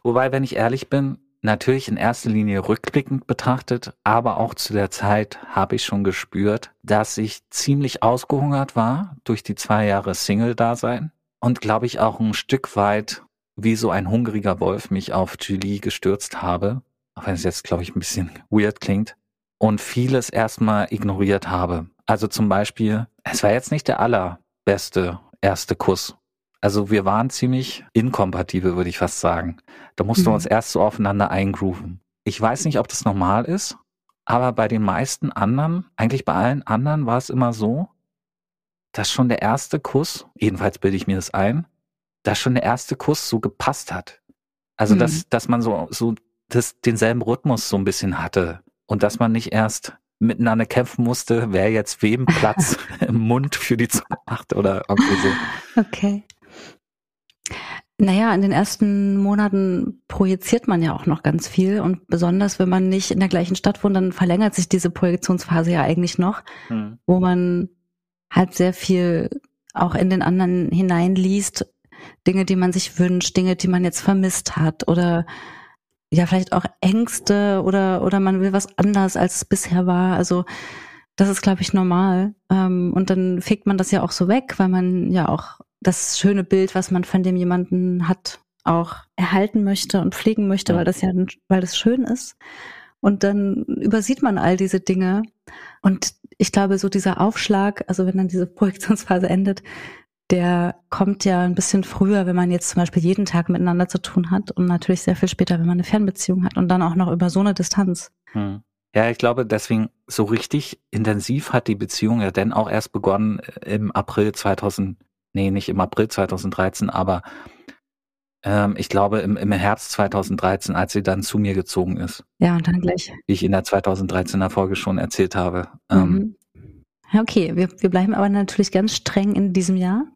Wobei, wenn ich ehrlich bin, natürlich in erster Linie rückblickend betrachtet, aber auch zu der Zeit habe ich schon gespürt, dass ich ziemlich ausgehungert war durch die zwei Jahre Single-Dasein und glaube ich auch ein Stück weit wie so ein hungriger Wolf mich auf Julie gestürzt habe, auch wenn es jetzt, glaube ich, ein bisschen weird klingt, und vieles erstmal ignoriert habe. Also zum Beispiel, es war jetzt nicht der allerbeste erste Kuss. Also wir waren ziemlich inkompatibel, würde ich fast sagen. Da mussten mhm. wir uns erst so aufeinander eingrooven. Ich weiß nicht, ob das normal ist, aber bei den meisten anderen, eigentlich bei allen anderen war es immer so, dass schon der erste Kuss, jedenfalls bilde ich mir das ein, dass schon der erste Kuss so gepasst hat. Also, mhm. dass, dass man so, so das, denselben Rhythmus so ein bisschen hatte und dass man nicht erst miteinander kämpfen musste, wer jetzt wem Platz im Mund für die Zunge macht oder irgendwie so. Okay. Naja, in den ersten Monaten projiziert man ja auch noch ganz viel und besonders wenn man nicht in der gleichen Stadt wohnt, dann verlängert sich diese Projektionsphase ja eigentlich noch, hm. wo man halt sehr viel auch in den anderen hineinliest Dinge, die man sich wünscht, Dinge, die man jetzt vermisst hat oder ja, vielleicht auch Ängste oder, oder man will was anders, als es bisher war. Also, das ist, glaube ich, normal. Ähm, und dann fegt man das ja auch so weg, weil man ja auch das schöne Bild, was man von dem jemanden hat, auch erhalten möchte und pflegen möchte, weil das ja, weil das schön ist. Und dann übersieht man all diese Dinge. Und ich glaube, so dieser Aufschlag, also wenn dann diese Projektionsphase endet, der kommt ja ein bisschen früher, wenn man jetzt zum Beispiel jeden Tag miteinander zu tun hat und natürlich sehr viel später, wenn man eine Fernbeziehung hat und dann auch noch über so eine Distanz. Hm. Ja, ich glaube, deswegen so richtig intensiv hat die Beziehung ja dann auch erst begonnen im April 2000, nee, nicht im April 2013, aber ähm, ich glaube im, im Herbst 2013, als sie dann zu mir gezogen ist. Ja, und dann gleich. Wie ich in der 2013er Folge schon erzählt habe. Ähm, mhm. Ja, okay, wir, wir bleiben aber natürlich ganz streng in diesem Jahr.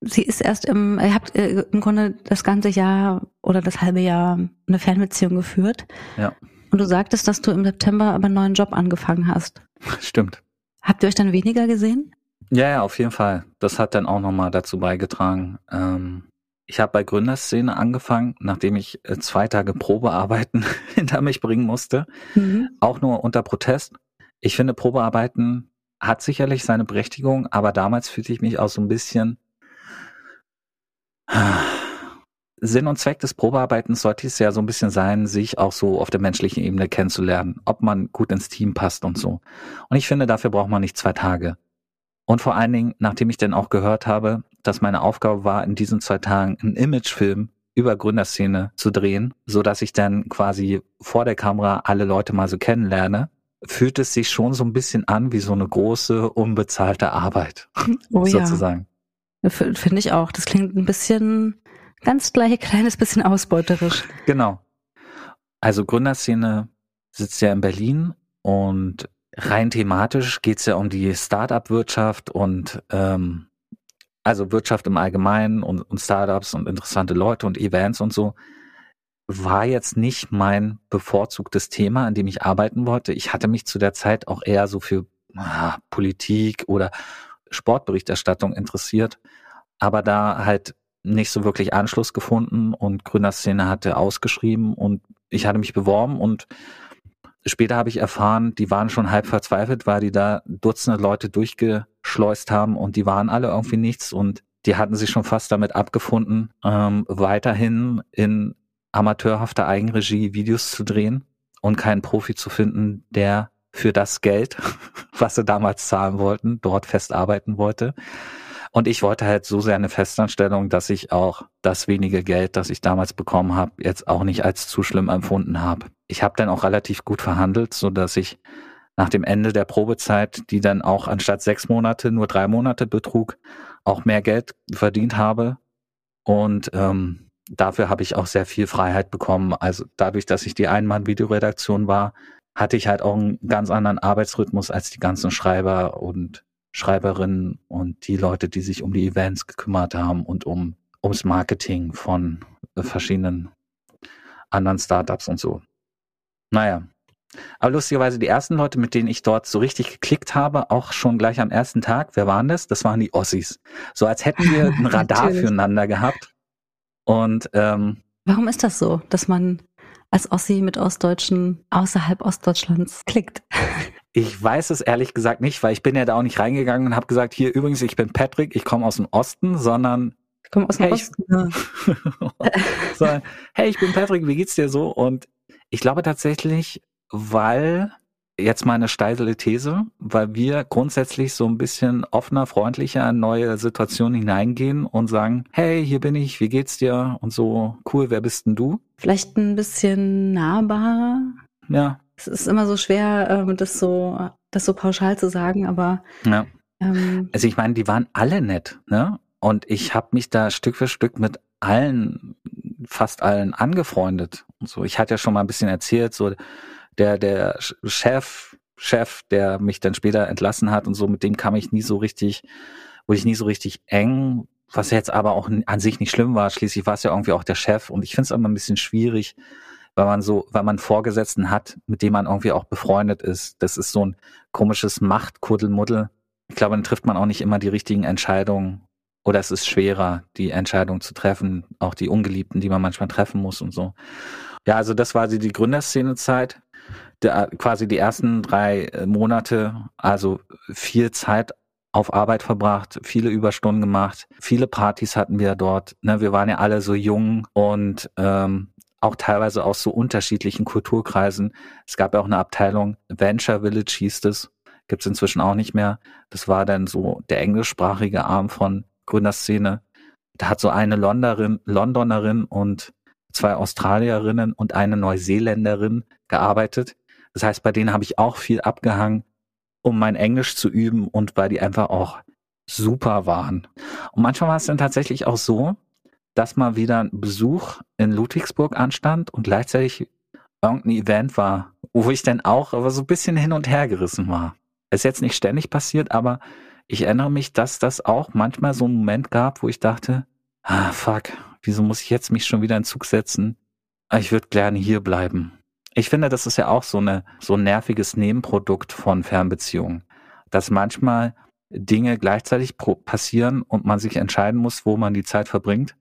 Sie ist erst im, ihr habt äh, im Grunde das ganze Jahr oder das halbe Jahr eine Fernbeziehung geführt. Ja. Und du sagtest, dass du im September aber einen neuen Job angefangen hast. Stimmt. Habt ihr euch dann weniger gesehen? Ja, ja, auf jeden Fall. Das hat dann auch nochmal dazu beigetragen. Ähm, ich habe bei Gründerszene angefangen, nachdem ich äh, zwei Tage Probearbeiten hinter mich bringen musste. Mhm. Auch nur unter Protest. Ich finde Probearbeiten hat sicherlich seine Berechtigung, aber damals fühlte ich mich auch so ein bisschen Sinn und Zweck des Probearbeitens sollte es ja so ein bisschen sein, sich auch so auf der menschlichen Ebene kennenzulernen, ob man gut ins Team passt und so. Und ich finde, dafür braucht man nicht zwei Tage. Und vor allen Dingen, nachdem ich dann auch gehört habe, dass meine Aufgabe war, in diesen zwei Tagen einen Imagefilm über Gründerszene zu drehen, so dass ich dann quasi vor der Kamera alle Leute mal so kennenlerne, fühlt es sich schon so ein bisschen an wie so eine große, unbezahlte Arbeit. Oh sozusagen. ja. Finde ich auch. Das klingt ein bisschen, ganz gleich kleines bisschen ausbeuterisch. Genau. Also Gründerszene sitzt ja in Berlin und rein thematisch geht's ja um die Start-up-Wirtschaft und ähm, also Wirtschaft im Allgemeinen und, und Startups und interessante Leute und Events und so war jetzt nicht mein bevorzugtes Thema, an dem ich arbeiten wollte. Ich hatte mich zu der Zeit auch eher so für ah, Politik oder Sportberichterstattung interessiert, aber da halt nicht so wirklich Anschluss gefunden und Gründerszene hatte ausgeschrieben und ich hatte mich beworben und später habe ich erfahren, die waren schon halb verzweifelt, weil die da Dutzende Leute durchgeschleust haben und die waren alle irgendwie nichts und die hatten sich schon fast damit abgefunden, ähm, weiterhin in amateurhafter Eigenregie Videos zu drehen und keinen Profi zu finden, der für das Geld, was sie damals zahlen wollten, dort fest arbeiten wollte. Und ich wollte halt so sehr eine Festanstellung, dass ich auch das wenige Geld, das ich damals bekommen habe, jetzt auch nicht als zu schlimm empfunden habe. Ich habe dann auch relativ gut verhandelt, so dass ich nach dem Ende der Probezeit, die dann auch anstatt sechs Monate nur drei Monate betrug, auch mehr Geld verdient habe. Und ähm, dafür habe ich auch sehr viel Freiheit bekommen. Also dadurch, dass ich die Einmann-Videoredaktion war, hatte ich halt auch einen ganz anderen Arbeitsrhythmus als die ganzen Schreiber und Schreiberinnen und die Leute, die sich um die Events gekümmert haben und um ums Marketing von verschiedenen anderen Startups und so. Naja. Aber lustigerweise die ersten Leute, mit denen ich dort so richtig geklickt habe, auch schon gleich am ersten Tag, wer waren das? Das waren die Ossis. So als hätten wir ein Radar füreinander gehabt. Und ähm, warum ist das so, dass man als Ossi mit Ostdeutschen außerhalb Ostdeutschlands klickt? Ich weiß es ehrlich gesagt nicht, weil ich bin ja da auch nicht reingegangen und habe gesagt, hier übrigens, ich bin Patrick, ich komme aus dem Osten, sondern ich komme aus dem hey, Osten. Ja. sondern, hey, ich bin Patrick, wie geht's dir so? Und ich glaube tatsächlich, weil jetzt mal eine steile These, weil wir grundsätzlich so ein bisschen offener, freundlicher in neue Situationen hineingehen und sagen, hey, hier bin ich, wie geht's dir? Und so, cool, wer bist denn du? Vielleicht ein bisschen nahbarer. Ja. Es ist immer so schwer, ähm, das so, das so pauschal zu sagen, aber. Ja. Ähm, also ich meine, die waren alle nett, ne? Und ich habe mich da Stück für Stück mit allen, fast allen angefreundet und so. Ich hatte ja schon mal ein bisschen erzählt, so der, der Chef, Chef, der mich dann später entlassen hat und so, mit dem kam ich nie so richtig, wurde ich nie so richtig eng, was jetzt aber auch an sich nicht schlimm war. Schließlich war es ja irgendwie auch der Chef und ich finde es immer ein bisschen schwierig, weil man so, weil man Vorgesetzten hat, mit dem man irgendwie auch befreundet ist. Das ist so ein komisches Machtkuddelmuddel. Ich glaube, dann trifft man auch nicht immer die richtigen Entscheidungen. Oder es ist schwerer, die Entscheidung zu treffen, auch die Ungeliebten, die man manchmal treffen muss und so. Ja, also das war die Gründerszenezeit. Der, quasi die ersten drei äh, Monate, also viel Zeit auf Arbeit verbracht, viele Überstunden gemacht, viele Partys hatten wir dort. Ne, wir waren ja alle so jung und ähm, auch teilweise aus so unterschiedlichen Kulturkreisen. Es gab ja auch eine Abteilung, Venture Village hieß es, gibt es inzwischen auch nicht mehr. Das war dann so der englischsprachige Arm von Gründerszene. Da hat so eine Londonerin, Londonerin und zwei Australierinnen und eine Neuseeländerin gearbeitet. Das heißt, bei denen habe ich auch viel abgehangen, um mein Englisch zu üben und weil die einfach auch super waren. Und manchmal war es dann tatsächlich auch so, dass mal wieder ein Besuch in Ludwigsburg anstand und gleichzeitig irgendein Event war, wo ich dann auch aber so ein bisschen hin und her gerissen war. Ist jetzt nicht ständig passiert, aber ich erinnere mich, dass das auch manchmal so einen Moment gab, wo ich dachte, ah, fuck, wieso muss ich jetzt mich schon wieder in Zug setzen? Ich würde gerne hier bleiben. Ich finde, das ist ja auch so eine, so ein nerviges Nebenprodukt von Fernbeziehungen, dass manchmal Dinge gleichzeitig passieren und man sich entscheiden muss, wo man die Zeit verbringt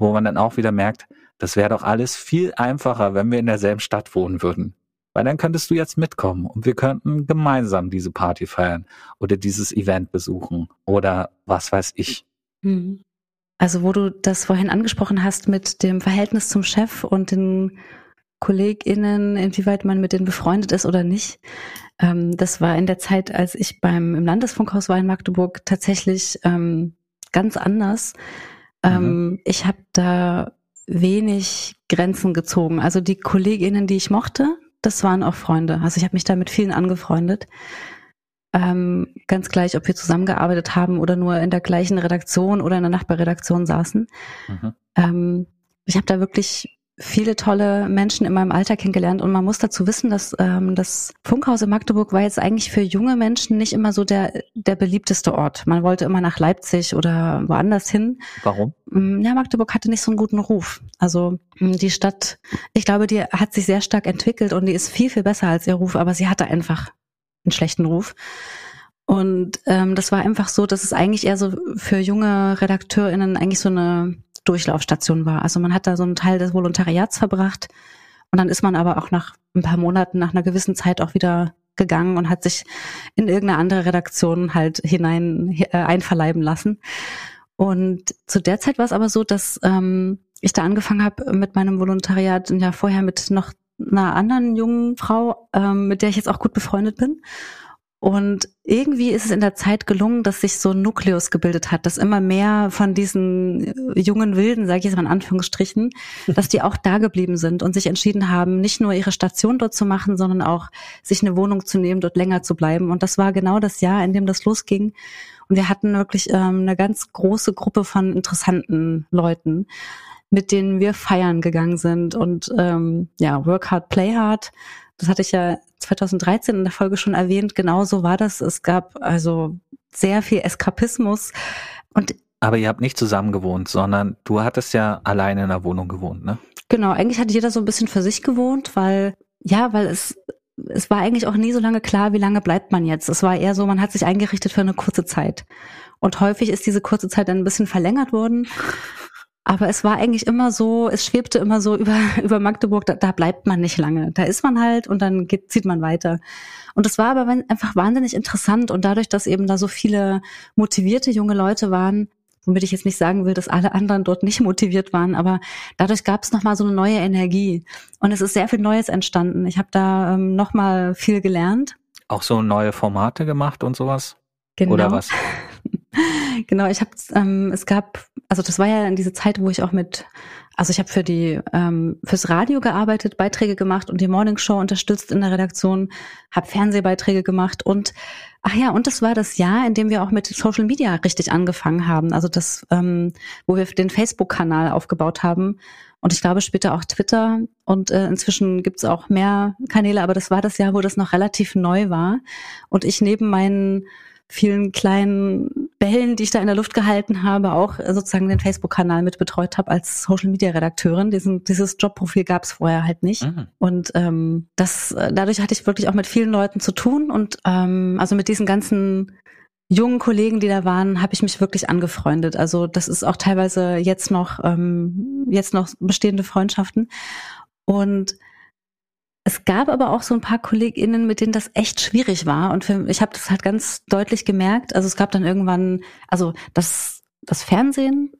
wo man dann auch wieder merkt, das wäre doch alles viel einfacher, wenn wir in derselben Stadt wohnen würden. Weil dann könntest du jetzt mitkommen und wir könnten gemeinsam diese Party feiern oder dieses Event besuchen oder was weiß ich. Mhm. Also wo du das vorhin angesprochen hast mit dem Verhältnis zum Chef und den KollegInnen, inwieweit man mit denen befreundet ist oder nicht. Ähm, das war in der Zeit, als ich beim im Landesfunkhaus war in Magdeburg tatsächlich ähm, ganz anders. Ähm, mhm. ich habe da wenig Grenzen gezogen. Also die Kolleginnen, die ich mochte, das waren auch Freunde. Also ich habe mich da mit vielen angefreundet. Ähm, ganz gleich, ob wir zusammengearbeitet haben oder nur in der gleichen Redaktion oder in der Nachbarredaktion saßen. Mhm. Ähm, ich habe da wirklich viele tolle Menschen in meinem Alter kennengelernt und man muss dazu wissen, dass ähm, das Funkhaus in Magdeburg war jetzt eigentlich für junge Menschen nicht immer so der der beliebteste Ort. Man wollte immer nach Leipzig oder woanders hin. Warum? Mm, ja, Magdeburg hatte nicht so einen guten Ruf. Also mm, die Stadt, ich glaube, die hat sich sehr stark entwickelt und die ist viel viel besser als ihr Ruf, aber sie hatte einfach einen schlechten Ruf. Und ähm, das war einfach so, dass es eigentlich eher so für junge RedakteurInnen eigentlich so eine Durchlaufstation war. Also man hat da so einen Teil des Volontariats verbracht und dann ist man aber auch nach ein paar Monaten, nach einer gewissen Zeit auch wieder gegangen und hat sich in irgendeine andere Redaktion halt hinein äh, einverleiben lassen. Und zu der Zeit war es aber so, dass ähm, ich da angefangen habe mit meinem Volontariat ja vorher mit noch einer anderen jungen Frau, ähm, mit der ich jetzt auch gut befreundet bin. Und irgendwie ist es in der Zeit gelungen, dass sich so ein Nukleus gebildet hat, dass immer mehr von diesen jungen Wilden, sage ich jetzt mal in Anführungsstrichen, dass die auch da geblieben sind und sich entschieden haben, nicht nur ihre Station dort zu machen, sondern auch sich eine Wohnung zu nehmen, dort länger zu bleiben. Und das war genau das Jahr, in dem das losging. Und wir hatten wirklich ähm, eine ganz große Gruppe von interessanten Leuten, mit denen wir feiern gegangen sind und ähm, ja, work hard, play hard. Das hatte ich ja 2013 in der Folge schon erwähnt. Genauso war das. Es gab also sehr viel Eskapismus und aber ihr habt nicht zusammen gewohnt, sondern du hattest ja alleine in der Wohnung gewohnt, ne? Genau, eigentlich hat jeder so ein bisschen für sich gewohnt, weil ja, weil es es war eigentlich auch nie so lange klar, wie lange bleibt man jetzt. Es war eher so, man hat sich eingerichtet für eine kurze Zeit. Und häufig ist diese kurze Zeit dann ein bisschen verlängert worden. Aber es war eigentlich immer so, es schwebte immer so über, über Magdeburg, da, da bleibt man nicht lange. Da ist man halt und dann geht, zieht man weiter. Und es war aber einfach wahnsinnig interessant und dadurch, dass eben da so viele motivierte junge Leute waren, womit ich jetzt nicht sagen will, dass alle anderen dort nicht motiviert waren, aber dadurch gab es nochmal so eine neue Energie und es ist sehr viel Neues entstanden. Ich habe da ähm, nochmal viel gelernt. Auch so neue Formate gemacht und sowas? Genau. Oder was? genau, ich habe, ähm, es gab, also das war ja in diese Zeit, wo ich auch mit, also ich habe für die ähm, fürs Radio gearbeitet, Beiträge gemacht und die Morning Show unterstützt in der Redaktion, habe Fernsehbeiträge gemacht und ach ja, und das war das Jahr, in dem wir auch mit Social Media richtig angefangen haben, also das, ähm, wo wir den Facebook-Kanal aufgebaut haben und ich glaube später auch Twitter und äh, inzwischen gibt's auch mehr Kanäle, aber das war das Jahr, wo das noch relativ neu war und ich neben meinen vielen kleinen Bällen, die ich da in der Luft gehalten habe, auch sozusagen den Facebook-Kanal mit betreut habe als Social-Media-Redakteurin. Diesen, dieses Jobprofil gab es vorher halt nicht. Mhm. Und ähm, das, äh, dadurch hatte ich wirklich auch mit vielen Leuten zu tun und ähm, also mit diesen ganzen jungen Kollegen, die da waren, habe ich mich wirklich angefreundet. Also das ist auch teilweise jetzt noch ähm, jetzt noch bestehende Freundschaften und es gab aber auch so ein paar KollegInnen, mit denen das echt schwierig war. Und für, ich habe das halt ganz deutlich gemerkt. Also es gab dann irgendwann, also das, das Fernsehen,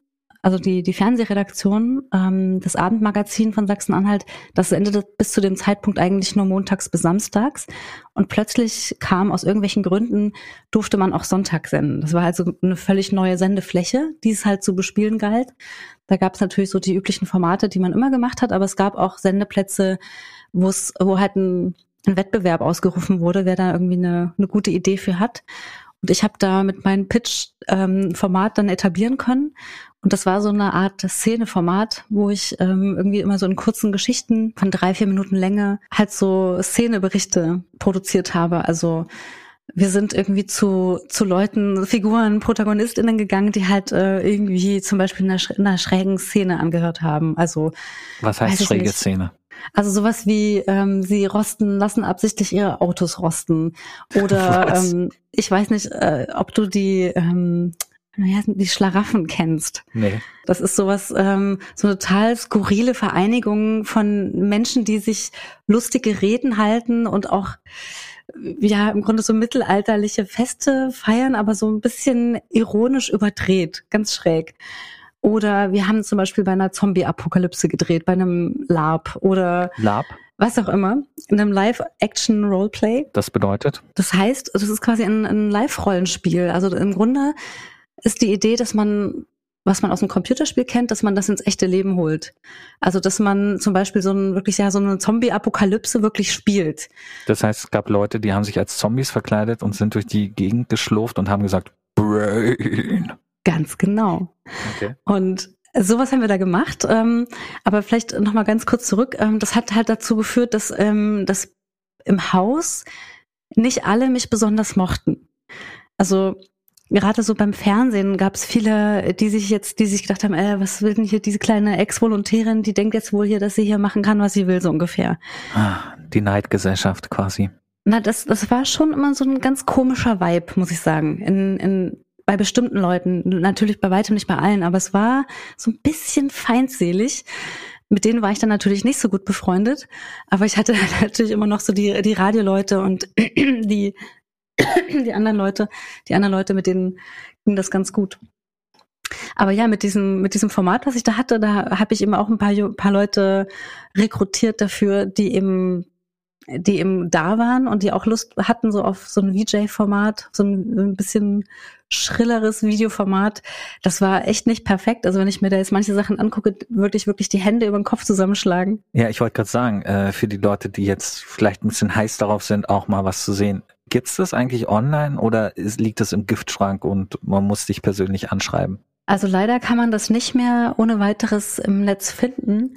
also die, die Fernsehredaktion, ähm, das Abendmagazin von Sachsen-Anhalt, das endete bis zu dem Zeitpunkt eigentlich nur montags bis samstags. Und plötzlich kam aus irgendwelchen Gründen, durfte man auch Sonntag senden. Das war also eine völlig neue Sendefläche, die es halt zu bespielen galt. Da gab es natürlich so die üblichen Formate, die man immer gemacht hat, aber es gab auch Sendeplätze, wo es, wo halt ein, ein Wettbewerb ausgerufen wurde, wer da irgendwie eine, eine gute Idee für hat. Und ich habe da mit meinem Pitch-Format ähm, dann etablieren können. Und das war so eine Art Szeneformat, wo ich ähm, irgendwie immer so in kurzen Geschichten von drei, vier Minuten Länge halt so Szeneberichte produziert habe. Also wir sind irgendwie zu, zu Leuten, Figuren, ProtagonistInnen gegangen, die halt äh, irgendwie zum Beispiel in einer, in einer schrägen Szene angehört haben. Also Was heißt schräge nicht. Szene? Also sowas wie, ähm, sie rosten, lassen absichtlich ihre Autos rosten. Oder ähm, ich weiß nicht, äh, ob du die, ähm, die Schlaraffen kennst. Nee. Das ist sowas, ähm, so eine total skurrile Vereinigung von Menschen, die sich lustige Reden halten und auch ja im Grunde so mittelalterliche Feste feiern, aber so ein bisschen ironisch überdreht, ganz schräg. Oder wir haben zum Beispiel bei einer Zombie-Apokalypse gedreht, bei einem LARP oder LARP? was auch immer, in einem Live-Action-Roleplay. Das bedeutet? Das heißt, das ist quasi ein, ein Live-Rollenspiel. Also im Grunde ist die Idee, dass man was man aus dem Computerspiel kennt, dass man das ins echte Leben holt. Also dass man zum Beispiel so ein wirklich ja so eine Zombie-Apokalypse wirklich spielt. Das heißt, es gab Leute, die haben sich als Zombies verkleidet und sind durch die Gegend geschlurft und haben gesagt, Brain. Ganz genau. Okay. Und sowas haben wir da gemacht. Ähm, aber vielleicht noch mal ganz kurz zurück. Ähm, das hat halt dazu geführt, dass, ähm, dass im Haus nicht alle mich besonders mochten. Also gerade so beim Fernsehen gab es viele, die sich jetzt, die sich gedacht haben, äh, was will denn hier diese kleine Ex-Volontärin, die denkt jetzt wohl hier, dass sie hier machen kann, was sie will, so ungefähr. Ah, die Neidgesellschaft quasi. Na, das, das war schon immer so ein ganz komischer Vibe, muss ich sagen. In, in, bei bestimmten Leuten, natürlich bei weitem nicht bei allen, aber es war so ein bisschen feindselig. Mit denen war ich dann natürlich nicht so gut befreundet, aber ich hatte natürlich immer noch so die, die Radioleute und die, die anderen Leute, die anderen Leute, mit denen ging das ganz gut. Aber ja, mit diesem, mit diesem Format, was ich da hatte, da habe ich eben auch ein paar, paar Leute rekrutiert dafür, die eben die eben da waren und die auch Lust hatten so auf so ein VJ-Format, so ein, bisschen schrilleres Videoformat. Das war echt nicht perfekt. Also wenn ich mir da jetzt manche Sachen angucke, würde ich wirklich die Hände über den Kopf zusammenschlagen. Ja, ich wollte gerade sagen, äh, für die Leute, die jetzt vielleicht ein bisschen heiß darauf sind, auch mal was zu sehen. Gibt's das eigentlich online oder liegt das im Giftschrank und man muss dich persönlich anschreiben? Also leider kann man das nicht mehr ohne weiteres im Netz finden.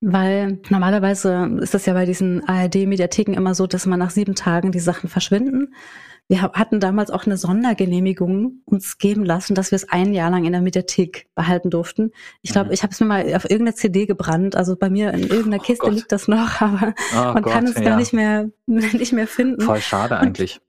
Weil normalerweise ist das ja bei diesen ARD-Mediatheken immer so, dass man nach sieben Tagen die Sachen verschwinden. Wir hatten damals auch eine Sondergenehmigung uns geben lassen, dass wir es ein Jahr lang in der Mediathek behalten durften. Ich glaube, mhm. ich habe es mir mal auf irgendeiner CD gebrannt. Also bei mir in irgendeiner oh Kiste Gott. liegt das noch, aber oh man Gott, kann es ja. gar nicht mehr nicht mehr finden. Voll schade eigentlich.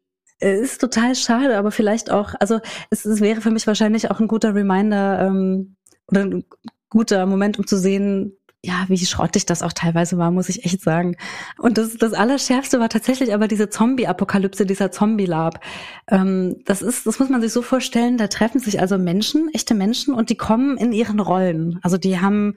Und ist total schade, aber vielleicht auch, also es, es wäre für mich wahrscheinlich auch ein guter Reminder ähm, oder ein guter Moment, um zu sehen, ja, wie schrottig das auch teilweise war, muss ich echt sagen. Und das, das Allerschärfste war tatsächlich aber diese Zombie-Apokalypse, dieser Zombie-Lab. Ähm, das ist, das muss man sich so vorstellen, da treffen sich also Menschen, echte Menschen, und die kommen in ihren Rollen. Also die haben,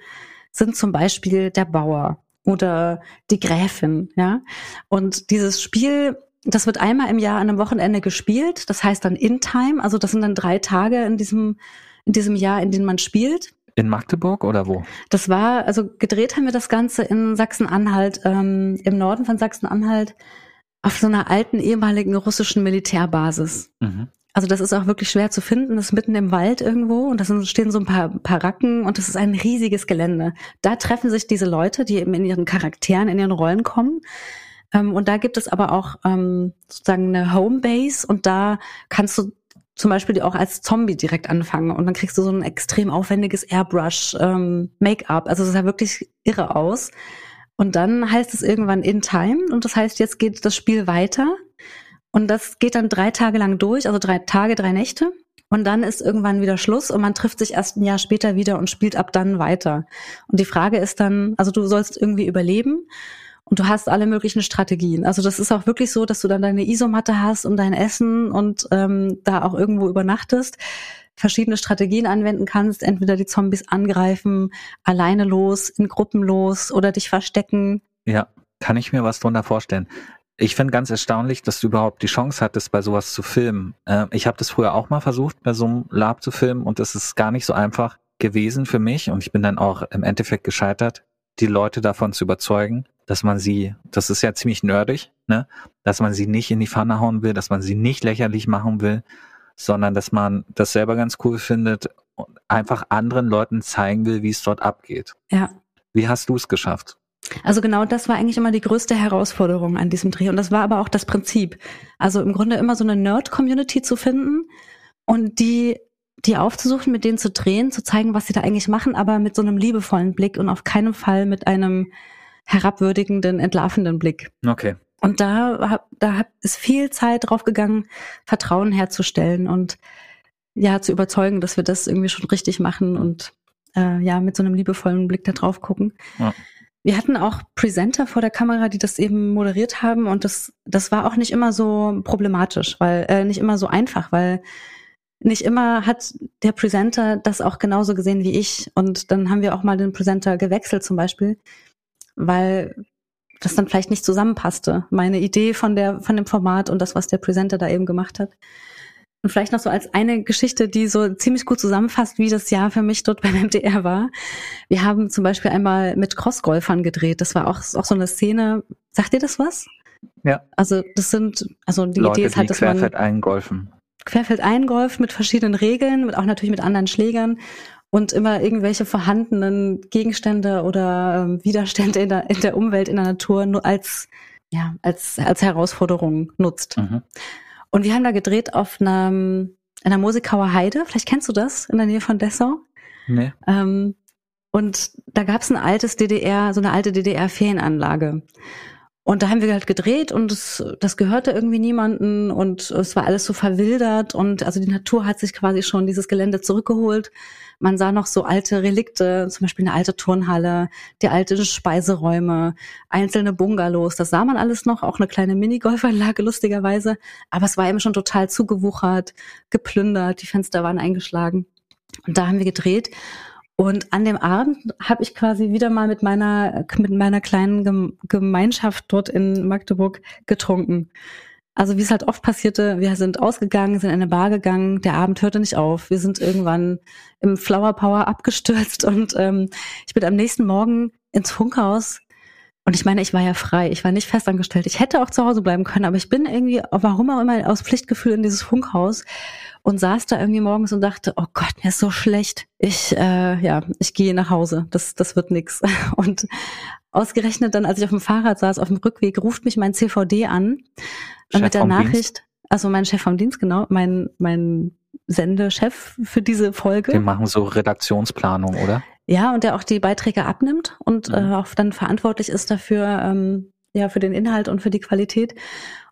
sind zum Beispiel der Bauer oder die Gräfin, ja. Und dieses Spiel, das wird einmal im Jahr an einem Wochenende gespielt. Das heißt dann in Time. Also das sind dann drei Tage in diesem, in diesem Jahr, in denen man spielt. In Magdeburg oder wo? Das war, also gedreht haben wir das Ganze in Sachsen-Anhalt, ähm, im Norden von Sachsen-Anhalt, auf so einer alten ehemaligen russischen Militärbasis. Mhm. Also das ist auch wirklich schwer zu finden. Das ist mitten im Wald irgendwo und da stehen so ein paar Baracken und das ist ein riesiges Gelände. Da treffen sich diese Leute, die eben in ihren Charakteren, in ihren Rollen kommen. Ähm, und da gibt es aber auch ähm, sozusagen eine Homebase und da kannst du zum Beispiel auch als Zombie direkt anfangen und dann kriegst du so ein extrem aufwendiges Airbrush ähm. Also es sah wirklich irre aus. Und dann heißt es irgendwann in Time und das heißt, jetzt geht das Spiel weiter und das geht dann drei Tage lang durch, also drei Tage, drei Nächte. Und dann ist irgendwann wieder Schluss und man trifft sich erst ein Jahr später wieder und spielt ab dann weiter. Und die Frage ist dann, also du sollst irgendwie überleben und du hast alle möglichen Strategien. Also das ist auch wirklich so, dass du dann deine Isomatte hast und dein Essen und ähm, da auch irgendwo übernachtest verschiedene Strategien anwenden kannst, entweder die Zombies angreifen, alleine los, in Gruppen los oder dich verstecken. Ja, kann ich mir was drunter vorstellen. Ich finde ganz erstaunlich, dass du überhaupt die Chance hattest, bei sowas zu filmen. Äh, ich habe das früher auch mal versucht, bei so einem Lab zu filmen und es ist gar nicht so einfach gewesen für mich und ich bin dann auch im Endeffekt gescheitert, die Leute davon zu überzeugen, dass man sie, das ist ja ziemlich nerdig, ne, dass man sie nicht in die Pfanne hauen will, dass man sie nicht lächerlich machen will, sondern dass man das selber ganz cool findet und einfach anderen Leuten zeigen will, wie es dort abgeht. Ja. Wie hast du es geschafft? Also genau das war eigentlich immer die größte Herausforderung an diesem Dreh. Und das war aber auch das Prinzip. Also im Grunde immer so eine Nerd-Community zu finden und die die aufzusuchen, mit denen zu drehen, zu zeigen, was sie da eigentlich machen, aber mit so einem liebevollen Blick und auf keinen Fall mit einem herabwürdigenden, entlarvenden Blick. Okay. Und da, da ist viel Zeit drauf gegangen, Vertrauen herzustellen und ja, zu überzeugen, dass wir das irgendwie schon richtig machen und äh, ja, mit so einem liebevollen Blick da drauf gucken. Ja. Wir hatten auch Presenter vor der Kamera, die das eben moderiert haben und das, das war auch nicht immer so problematisch, weil äh, nicht immer so einfach, weil nicht immer hat der Presenter das auch genauso gesehen wie ich. Und dann haben wir auch mal den Presenter gewechselt zum Beispiel, weil das dann vielleicht nicht zusammenpasste. Meine Idee von der, von dem Format und das, was der Presenter da eben gemacht hat. Und vielleicht noch so als eine Geschichte, die so ziemlich gut zusammenfasst, wie das Jahr für mich dort beim MDR war. Wir haben zum Beispiel einmal mit Crossgolfern gedreht. Das war auch, auch so eine Szene. Sagt ihr das was? Ja. Also das sind, also die Leute, Idee ist halt, dass man eingolfen querfeldein golft mit verschiedenen Regeln, mit auch natürlich mit anderen Schlägern und immer irgendwelche vorhandenen Gegenstände oder ähm, Widerstände in der, in der Umwelt, in der Natur nur als, ja, als, als Herausforderung nutzt. Mhm. Und wir haben da gedreht auf einer, einer Mosikauer Heide. Vielleicht kennst du das in der Nähe von Dessau. Nee. Ähm, und da gab es ein altes DDR, so eine alte DDR-Ferienanlage. Und da haben wir halt gedreht und es, das gehörte irgendwie niemanden und es war alles so verwildert und also die Natur hat sich quasi schon dieses Gelände zurückgeholt. Man sah noch so alte Relikte, zum Beispiel eine alte Turnhalle, die alte Speiseräume, einzelne Bungalows. Das sah man alles noch, auch eine kleine Minigolfanlage lustigerweise. Aber es war eben schon total zugewuchert, geplündert, die Fenster waren eingeschlagen. Und da haben wir gedreht. Und an dem Abend habe ich quasi wieder mal mit meiner mit meiner kleinen Gemeinschaft dort in Magdeburg getrunken. Also wie es halt oft passierte, wir sind ausgegangen, sind in eine Bar gegangen, der Abend hörte nicht auf. Wir sind irgendwann im Flower Power abgestürzt und ähm, ich bin am nächsten Morgen ins Funkhaus und ich meine, ich war ja frei, ich war nicht festangestellt. Ich hätte auch zu Hause bleiben können, aber ich bin irgendwie, warum auch immer, aus Pflichtgefühl in dieses Funkhaus und saß da irgendwie morgens und dachte, oh Gott, mir ist so schlecht. Ich, äh, ja, ich gehe nach Hause. Das, das wird nix. Und ausgerechnet dann, als ich auf dem Fahrrad saß, auf dem Rückweg, ruft mich mein CVD an Chef mit der Nachricht, Dienst? also mein Chef vom Dienst, genau, mein, mein Sendechef für diese Folge. Wir machen so Redaktionsplanung, oder? Ja, und der auch die Beiträge abnimmt und mhm. äh, auch dann verantwortlich ist dafür, ähm, ja, für den Inhalt und für die Qualität.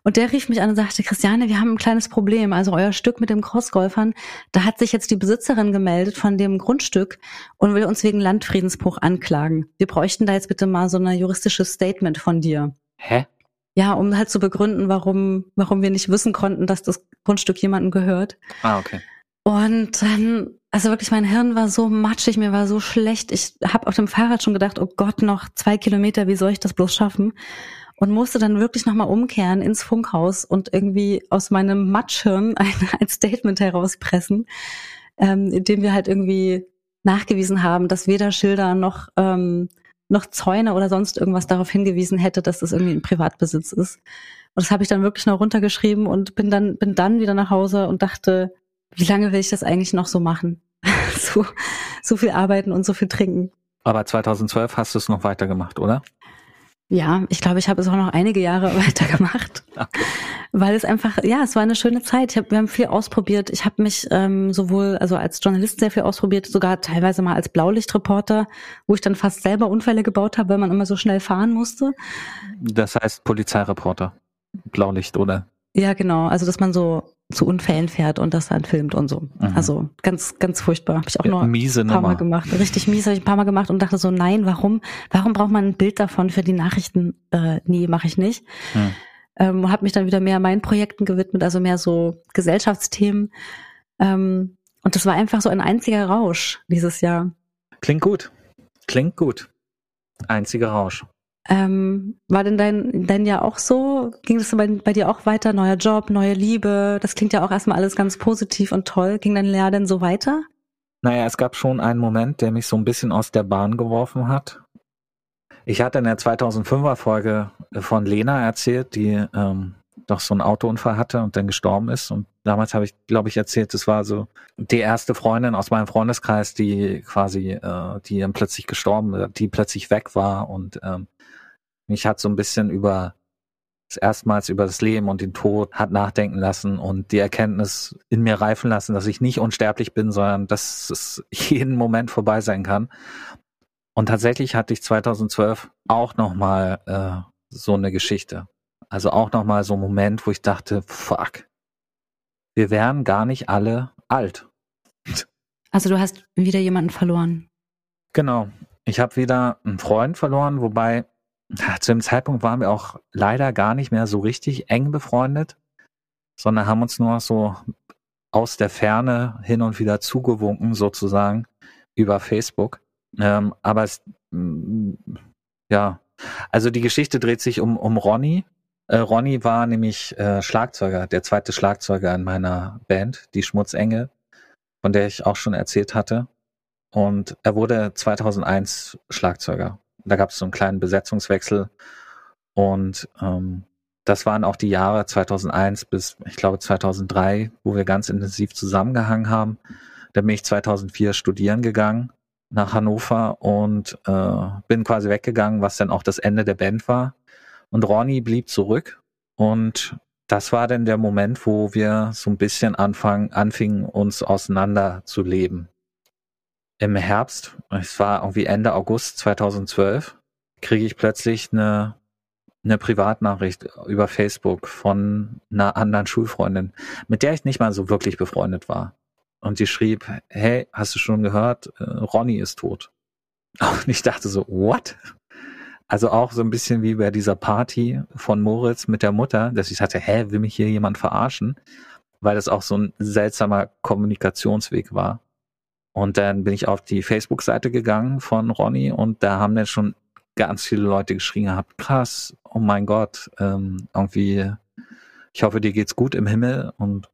Und der rief mich an und sagte, Christiane, wir haben ein kleines Problem. Also euer Stück mit dem Crossgolfern, da hat sich jetzt die Besitzerin gemeldet von dem Grundstück und will uns wegen Landfriedensbruch anklagen. Wir bräuchten da jetzt bitte mal so ein juristisches Statement von dir. Hä? Ja, um halt zu begründen, warum, warum wir nicht wissen konnten, dass das Grundstück jemandem gehört. Ah, okay. Und dann, also wirklich, mein Hirn war so matschig, mir war so schlecht. Ich habe auf dem Fahrrad schon gedacht, oh Gott, noch zwei Kilometer, wie soll ich das bloß schaffen? Und musste dann wirklich nochmal umkehren ins Funkhaus und irgendwie aus meinem Matschhirn ein, ein Statement herauspressen, ähm, in dem wir halt irgendwie nachgewiesen haben, dass weder Schilder noch, ähm, noch Zäune oder sonst irgendwas darauf hingewiesen hätte, dass das irgendwie ein Privatbesitz ist. Und das habe ich dann wirklich noch runtergeschrieben und bin dann, bin dann wieder nach Hause und dachte, wie lange will ich das eigentlich noch so machen? so, so viel arbeiten und so viel trinken. Aber 2012 hast du es noch weitergemacht, oder? Ja, ich glaube, ich habe es auch noch einige Jahre weitergemacht, okay. weil es einfach, ja, es war eine schöne Zeit. Ich hab, wir haben viel ausprobiert. Ich habe mich ähm, sowohl, also als Journalist sehr viel ausprobiert, sogar teilweise mal als Blaulichtreporter, wo ich dann fast selber Unfälle gebaut habe, weil man immer so schnell fahren musste. Das heißt Polizeireporter, Blaulicht, oder? Ja, genau. Also dass man so zu Unfällen fährt und das dann filmt und so. Mhm. Also ganz, ganz furchtbar. Habe ich auch ja, nur miese ein paar Nummer. Mal gemacht. Richtig mies habe ich ein paar Mal gemacht und dachte so, nein, warum? Warum braucht man ein Bild davon für die Nachrichten? Äh, nee, mache ich nicht. Mhm. Ähm, habe mich dann wieder mehr meinen Projekten gewidmet, also mehr so Gesellschaftsthemen. Ähm, und das war einfach so ein einziger Rausch dieses Jahr. Klingt gut. Klingt gut. Einziger Rausch. Ähm, war denn dein, dein Jahr auch so? Ging das bei, bei dir auch weiter? Neuer Job, neue Liebe? Das klingt ja auch erstmal alles ganz positiv und toll. Ging dein Jahr denn so weiter? Naja, es gab schon einen Moment, der mich so ein bisschen aus der Bahn geworfen hat. Ich hatte in der 2005er Folge von Lena erzählt, die ähm, doch so einen Autounfall hatte und dann gestorben ist. Und damals habe ich, glaube ich, erzählt, das war so die erste Freundin aus meinem Freundeskreis, die quasi, äh, die dann plötzlich gestorben, die plötzlich weg war und ähm, mich hat so ein bisschen über das erstmals über das Leben und den Tod hat nachdenken lassen und die Erkenntnis in mir reifen lassen, dass ich nicht unsterblich bin, sondern dass es jeden Moment vorbei sein kann. Und tatsächlich hatte ich 2012 auch nochmal äh, so eine Geschichte. Also auch nochmal so ein Moment, wo ich dachte, fuck, wir wären gar nicht alle alt. Also du hast wieder jemanden verloren. Genau. Ich habe wieder einen Freund verloren, wobei zu dem Zeitpunkt waren wir auch leider gar nicht mehr so richtig eng befreundet, sondern haben uns nur so aus der Ferne hin und wieder zugewunken, sozusagen, über Facebook. Ähm, aber es, mm, ja, also die Geschichte dreht sich um, um Ronny. Äh, Ronny war nämlich äh, Schlagzeuger, der zweite Schlagzeuger in meiner Band, die Schmutzengel, von der ich auch schon erzählt hatte. Und er wurde 2001 Schlagzeuger. Da gab es so einen kleinen Besetzungswechsel und ähm, das waren auch die Jahre 2001 bis, ich glaube, 2003, wo wir ganz intensiv zusammengehangen haben. Da bin ich 2004 studieren gegangen nach Hannover und äh, bin quasi weggegangen, was dann auch das Ende der Band war. Und Ronny blieb zurück und das war dann der Moment, wo wir so ein bisschen anfangen, anfingen, uns auseinander zu leben im Herbst, es war irgendwie Ende August 2012, kriege ich plötzlich eine, eine Privatnachricht über Facebook von einer anderen Schulfreundin, mit der ich nicht mal so wirklich befreundet war. Und die schrieb, hey, hast du schon gehört, äh, Ronny ist tot. Und ich dachte so, what? Also auch so ein bisschen wie bei dieser Party von Moritz mit der Mutter, dass ich sagte, hä, will mich hier jemand verarschen? Weil das auch so ein seltsamer Kommunikationsweg war. Und dann bin ich auf die Facebook-Seite gegangen von Ronny und da haben dann schon ganz viele Leute geschrien gehabt, krass, oh mein Gott, ähm, irgendwie, ich hoffe, dir geht's gut im Himmel. Und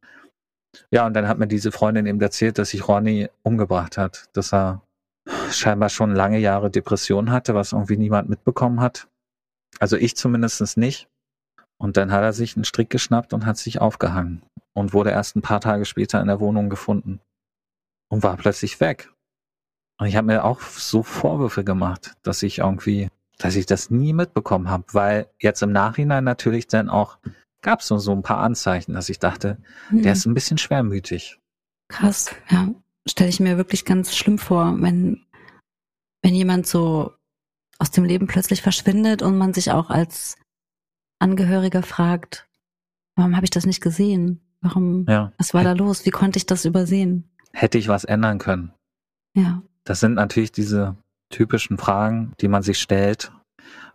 ja, und dann hat mir diese Freundin eben erzählt, dass sich Ronny umgebracht hat, dass er scheinbar schon lange Jahre Depression hatte, was irgendwie niemand mitbekommen hat. Also ich zumindest nicht. Und dann hat er sich einen Strick geschnappt und hat sich aufgehangen und wurde erst ein paar Tage später in der Wohnung gefunden und war plötzlich weg. Und ich habe mir auch so Vorwürfe gemacht, dass ich irgendwie, dass ich das nie mitbekommen habe, weil jetzt im Nachhinein natürlich dann auch gab es so, so ein paar Anzeichen, dass ich dachte, mhm. der ist ein bisschen schwermütig. Krass, ja. Stelle ich mir wirklich ganz schlimm vor, wenn, wenn jemand so aus dem Leben plötzlich verschwindet und man sich auch als Angehöriger fragt, warum habe ich das nicht gesehen? Warum, ja. was war da los? Wie konnte ich das übersehen? Hätte ich was ändern können? Ja. Das sind natürlich diese typischen Fragen, die man sich stellt,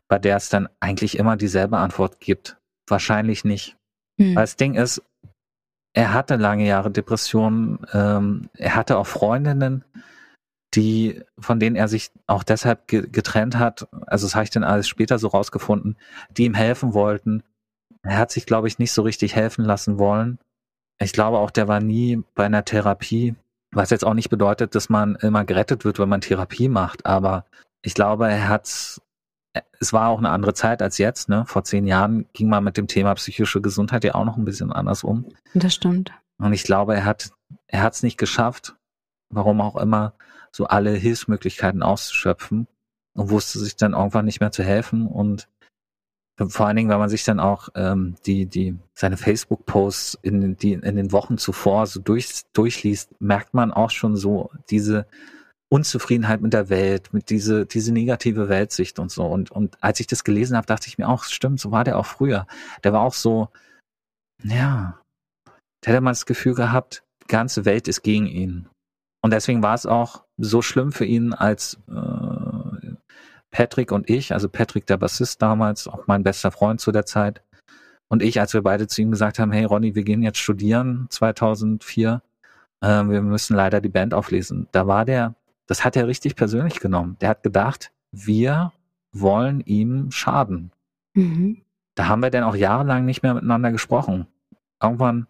bei der es dann eigentlich immer dieselbe Antwort gibt. Wahrscheinlich nicht. Hm. Weil das Ding ist, er hatte lange Jahre Depressionen, ähm, er hatte auch Freundinnen, die, von denen er sich auch deshalb ge getrennt hat, also das habe ich dann alles später so rausgefunden, die ihm helfen wollten. Er hat sich, glaube ich, nicht so richtig helfen lassen wollen. Ich glaube auch, der war nie bei einer Therapie, was jetzt auch nicht bedeutet, dass man immer gerettet wird, wenn man Therapie macht, aber ich glaube, er hat, es war auch eine andere Zeit als jetzt, ne? Vor zehn Jahren ging man mit dem Thema psychische Gesundheit ja auch noch ein bisschen anders um. Das stimmt. Und ich glaube, er hat, er hat es nicht geschafft, warum auch immer, so alle Hilfsmöglichkeiten auszuschöpfen und wusste sich dann irgendwann nicht mehr zu helfen und vor allen Dingen, wenn man sich dann auch ähm, die, die, seine Facebook-Posts in, die, in den Wochen zuvor so durch, durchliest, merkt man auch schon so diese Unzufriedenheit mit der Welt, mit diese, diese negative Weltsicht und so. Und, und als ich das gelesen habe, dachte ich mir auch, stimmt, so war der auch früher. Der war auch so, ja, der hätte man das Gefühl gehabt, die ganze Welt ist gegen ihn. Und deswegen war es auch so schlimm für ihn, als äh, Patrick und ich, also Patrick der Bassist damals, auch mein bester Freund zu der Zeit, und ich, als wir beide zu ihm gesagt haben, hey Ronny, wir gehen jetzt studieren 2004, äh, wir müssen leider die Band auflesen. Da war der, das hat er richtig persönlich genommen. Der hat gedacht, wir wollen ihm schaden. Mhm. Da haben wir dann auch jahrelang nicht mehr miteinander gesprochen. Irgendwann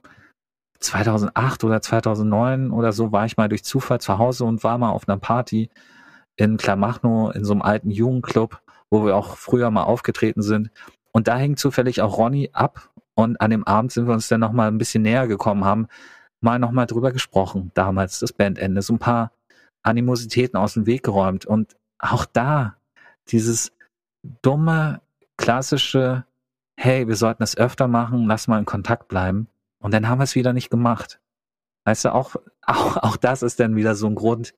2008 oder 2009 oder so war ich mal durch Zufall zu Hause und war mal auf einer Party in Klamachno in so einem alten Jugendclub, wo wir auch früher mal aufgetreten sind. Und da hing zufällig auch Ronny ab und an dem Abend sind wir uns dann nochmal ein bisschen näher gekommen, haben mal nochmal drüber gesprochen, damals das Bandende, so ein paar Animositäten aus dem Weg geräumt und auch da dieses dumme, klassische, hey, wir sollten es öfter machen, lass mal in Kontakt bleiben. Und dann haben wir es wieder nicht gemacht. Weißt du, auch, auch, auch das ist dann wieder so ein Grund,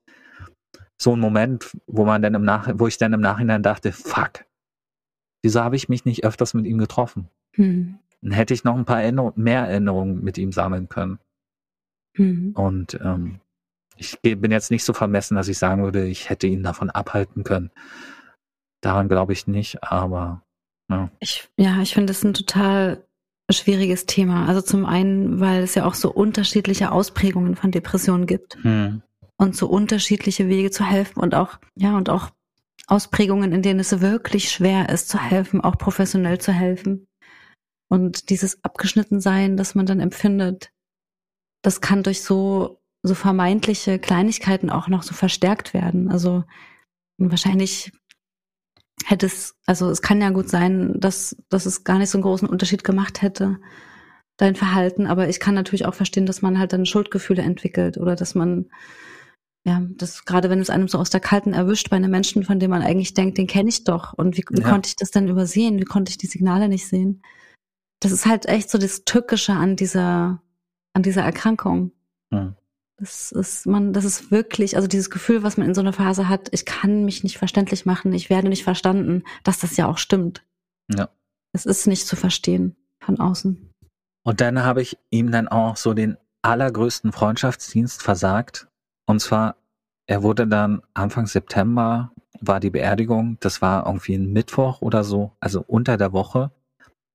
so ein Moment, wo man dann im Nach wo ich dann im Nachhinein dachte, fuck, wieso habe ich mich nicht öfters mit ihm getroffen? Hm. Dann hätte ich noch ein paar Erinnerung, mehr Erinnerungen mit ihm sammeln können. Hm. Und ähm, ich bin jetzt nicht so vermessen, dass ich sagen würde, ich hätte ihn davon abhalten können. Daran glaube ich nicht, aber ja. Ich, ja, ich finde es ein total schwieriges Thema. Also zum einen, weil es ja auch so unterschiedliche Ausprägungen von Depressionen gibt hm. Und so unterschiedliche Wege zu helfen und auch, ja, und auch Ausprägungen, in denen es wirklich schwer ist zu helfen, auch professionell zu helfen. Und dieses Abgeschnittensein, das man dann empfindet, das kann durch so, so vermeintliche Kleinigkeiten auch noch so verstärkt werden. Also wahrscheinlich hätte es, also es kann ja gut sein, dass, dass es gar nicht so einen großen Unterschied gemacht hätte, dein Verhalten, aber ich kann natürlich auch verstehen, dass man halt dann Schuldgefühle entwickelt oder dass man, ja, das gerade wenn es einem so aus der Kalten erwischt bei einem Menschen, von dem man eigentlich denkt, den kenne ich doch und wie, wie ja. konnte ich das denn übersehen? Wie konnte ich die Signale nicht sehen? Das ist halt echt so das Tückische an dieser, an dieser Erkrankung. Hm. Das ist man, das ist wirklich, also dieses Gefühl, was man in so einer Phase hat, ich kann mich nicht verständlich machen, ich werde nicht verstanden, dass das ja auch stimmt. Ja. Es ist nicht zu verstehen von außen. Und dann habe ich ihm dann auch so den allergrößten Freundschaftsdienst versagt. Und zwar, er wurde dann Anfang September war die Beerdigung, das war irgendwie ein Mittwoch oder so, also unter der Woche.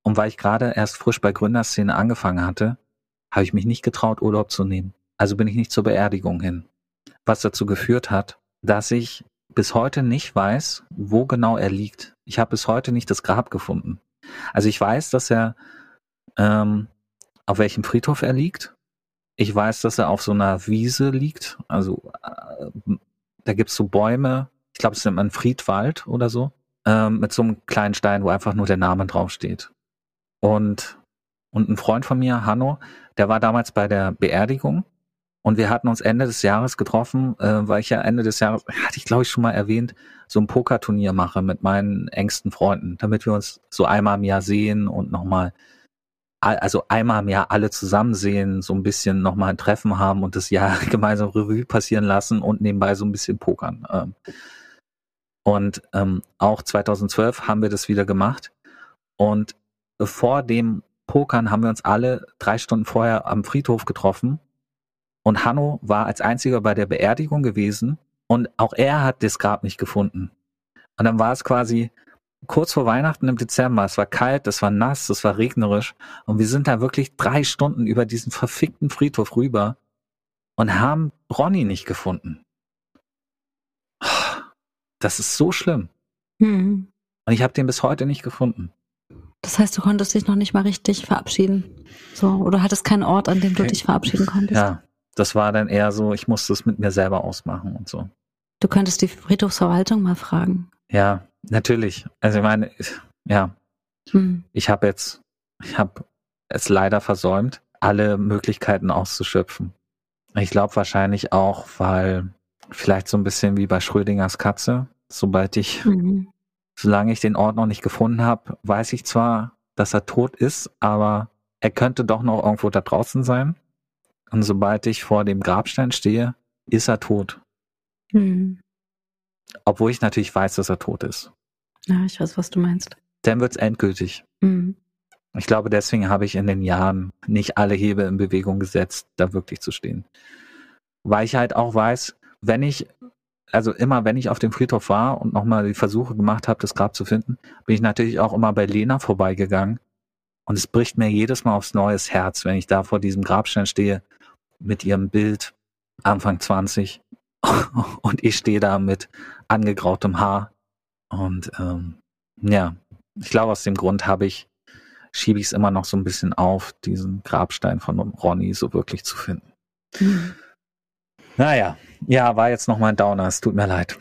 Und weil ich gerade erst frisch bei Gründerszene angefangen hatte, habe ich mich nicht getraut, Urlaub zu nehmen. Also bin ich nicht zur Beerdigung hin. was dazu geführt hat, dass ich bis heute nicht weiß, wo genau er liegt. Ich habe bis heute nicht das Grab gefunden. Also ich weiß, dass er ähm, auf welchem Friedhof er liegt. Ich weiß, dass er auf so einer Wiese liegt. Also äh, da gibt's so Bäume. Ich glaube, es ist ein Friedwald oder so. Ähm, mit so einem kleinen Stein, wo einfach nur der Name draufsteht. Und, und ein Freund von mir, Hanno, der war damals bei der Beerdigung und wir hatten uns Ende des Jahres getroffen, äh, weil ich ja Ende des Jahres, hatte ich glaube ich schon mal erwähnt, so ein Pokerturnier mache mit meinen engsten Freunden, damit wir uns so einmal im Jahr sehen und nochmal, also einmal im Jahr alle zusammen sehen, so ein bisschen nochmal ein Treffen haben und das Jahr gemeinsam Revue passieren lassen und nebenbei so ein bisschen pokern. Ähm. Und ähm, auch 2012 haben wir das wieder gemacht. Und vor dem Pokern haben wir uns alle drei Stunden vorher am Friedhof getroffen und Hanno war als einziger bei der Beerdigung gewesen und auch er hat das Grab nicht gefunden. Und dann war es quasi kurz vor Weihnachten im Dezember. Es war kalt, es war nass, es war regnerisch. Und wir sind da wirklich drei Stunden über diesen verfickten Friedhof rüber und haben Ronny nicht gefunden. Das ist so schlimm. Mhm. Und ich habe den bis heute nicht gefunden. Das heißt, du konntest dich noch nicht mal richtig verabschieden. So, oder hattest keinen Ort, an dem du dich verabschieden konntest. Ja, das war dann eher so, ich musste es mit mir selber ausmachen und so. Du könntest die Friedhofsverwaltung mal fragen. Ja, natürlich. Also ich meine, ja, hm. ich habe jetzt, ich habe es leider versäumt, alle Möglichkeiten auszuschöpfen. Ich glaube wahrscheinlich auch, weil vielleicht so ein bisschen wie bei Schrödingers Katze, sobald ich, mhm. solange ich den Ort noch nicht gefunden habe, weiß ich zwar, dass er tot ist, aber er könnte doch noch irgendwo da draußen sein. Und sobald ich vor dem Grabstein stehe, ist er tot. Mhm. Obwohl ich natürlich weiß, dass er tot ist. Ja, ich weiß, was du meinst. Dann wird's endgültig. Mhm. Ich glaube, deswegen habe ich in den Jahren nicht alle Hebel in Bewegung gesetzt, da wirklich zu stehen. Weil ich halt auch weiß, wenn ich, also immer wenn ich auf dem Friedhof war und nochmal die Versuche gemacht habe, das Grab zu finden, bin ich natürlich auch immer bei Lena vorbeigegangen. Und es bricht mir jedes Mal aufs neues Herz, wenn ich da vor diesem Grabstein stehe mit ihrem Bild Anfang 20 und ich stehe da mit angegrautem Haar und ähm, ja, ich glaube aus dem Grund habe ich schiebe ich es immer noch so ein bisschen auf, diesen Grabstein von Ronny so wirklich zu finden. Mhm. Naja, ja, war jetzt noch mal ein Downer, es tut mir leid.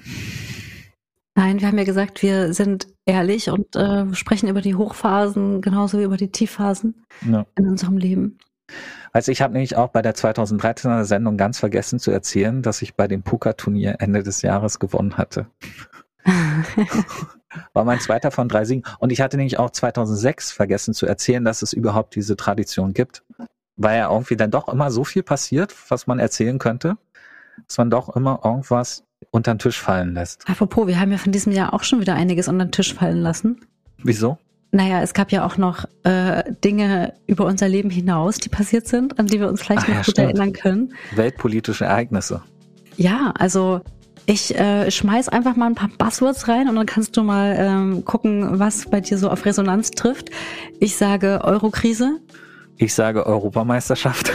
Nein, wir haben ja gesagt, wir sind ehrlich und äh, sprechen über die Hochphasen genauso wie über die Tiefphasen ja. in unserem Leben. Also ich habe nämlich auch bei der 2013er Sendung ganz vergessen zu erzählen, dass ich bei dem Puka-Turnier Ende des Jahres gewonnen hatte. War mein zweiter von drei Siegen. Und ich hatte nämlich auch 2006 vergessen zu erzählen, dass es überhaupt diese Tradition gibt. Weil ja irgendwie dann doch immer so viel passiert, was man erzählen könnte, dass man doch immer irgendwas unter den Tisch fallen lässt. Apropos, wir haben ja von diesem Jahr auch schon wieder einiges unter den Tisch fallen lassen. Wieso? Naja, es gab ja auch noch äh, Dinge über unser Leben hinaus, die passiert sind, an die wir uns vielleicht Ach, noch ja, gut stimmt. erinnern können. Weltpolitische Ereignisse. Ja, also ich äh, schmeiß einfach mal ein paar Buzzwords rein und dann kannst du mal ähm, gucken, was bei dir so auf Resonanz trifft. Ich sage Eurokrise. Ich sage Europameisterschaft.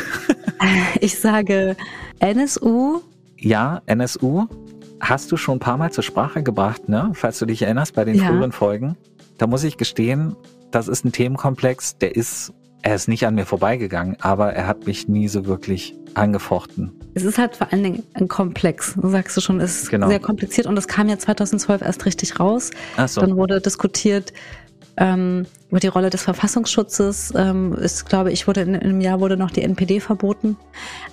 ich sage NSU. Ja, NSU. Hast du schon ein paar Mal zur Sprache gebracht, ne? Falls du dich erinnerst bei den ja. früheren Folgen da muss ich gestehen, das ist ein Themenkomplex, der ist, er ist nicht an mir vorbeigegangen, aber er hat mich nie so wirklich angefochten. Es ist halt vor allen Dingen ein Komplex, sagst du schon, es ist genau. sehr kompliziert und es kam ja 2012 erst richtig raus. Ach so. Dann wurde diskutiert ähm, über die Rolle des Verfassungsschutzes. Ähm, ist, glaube ich, wurde in, in einem Jahr wurde noch die NPD verboten.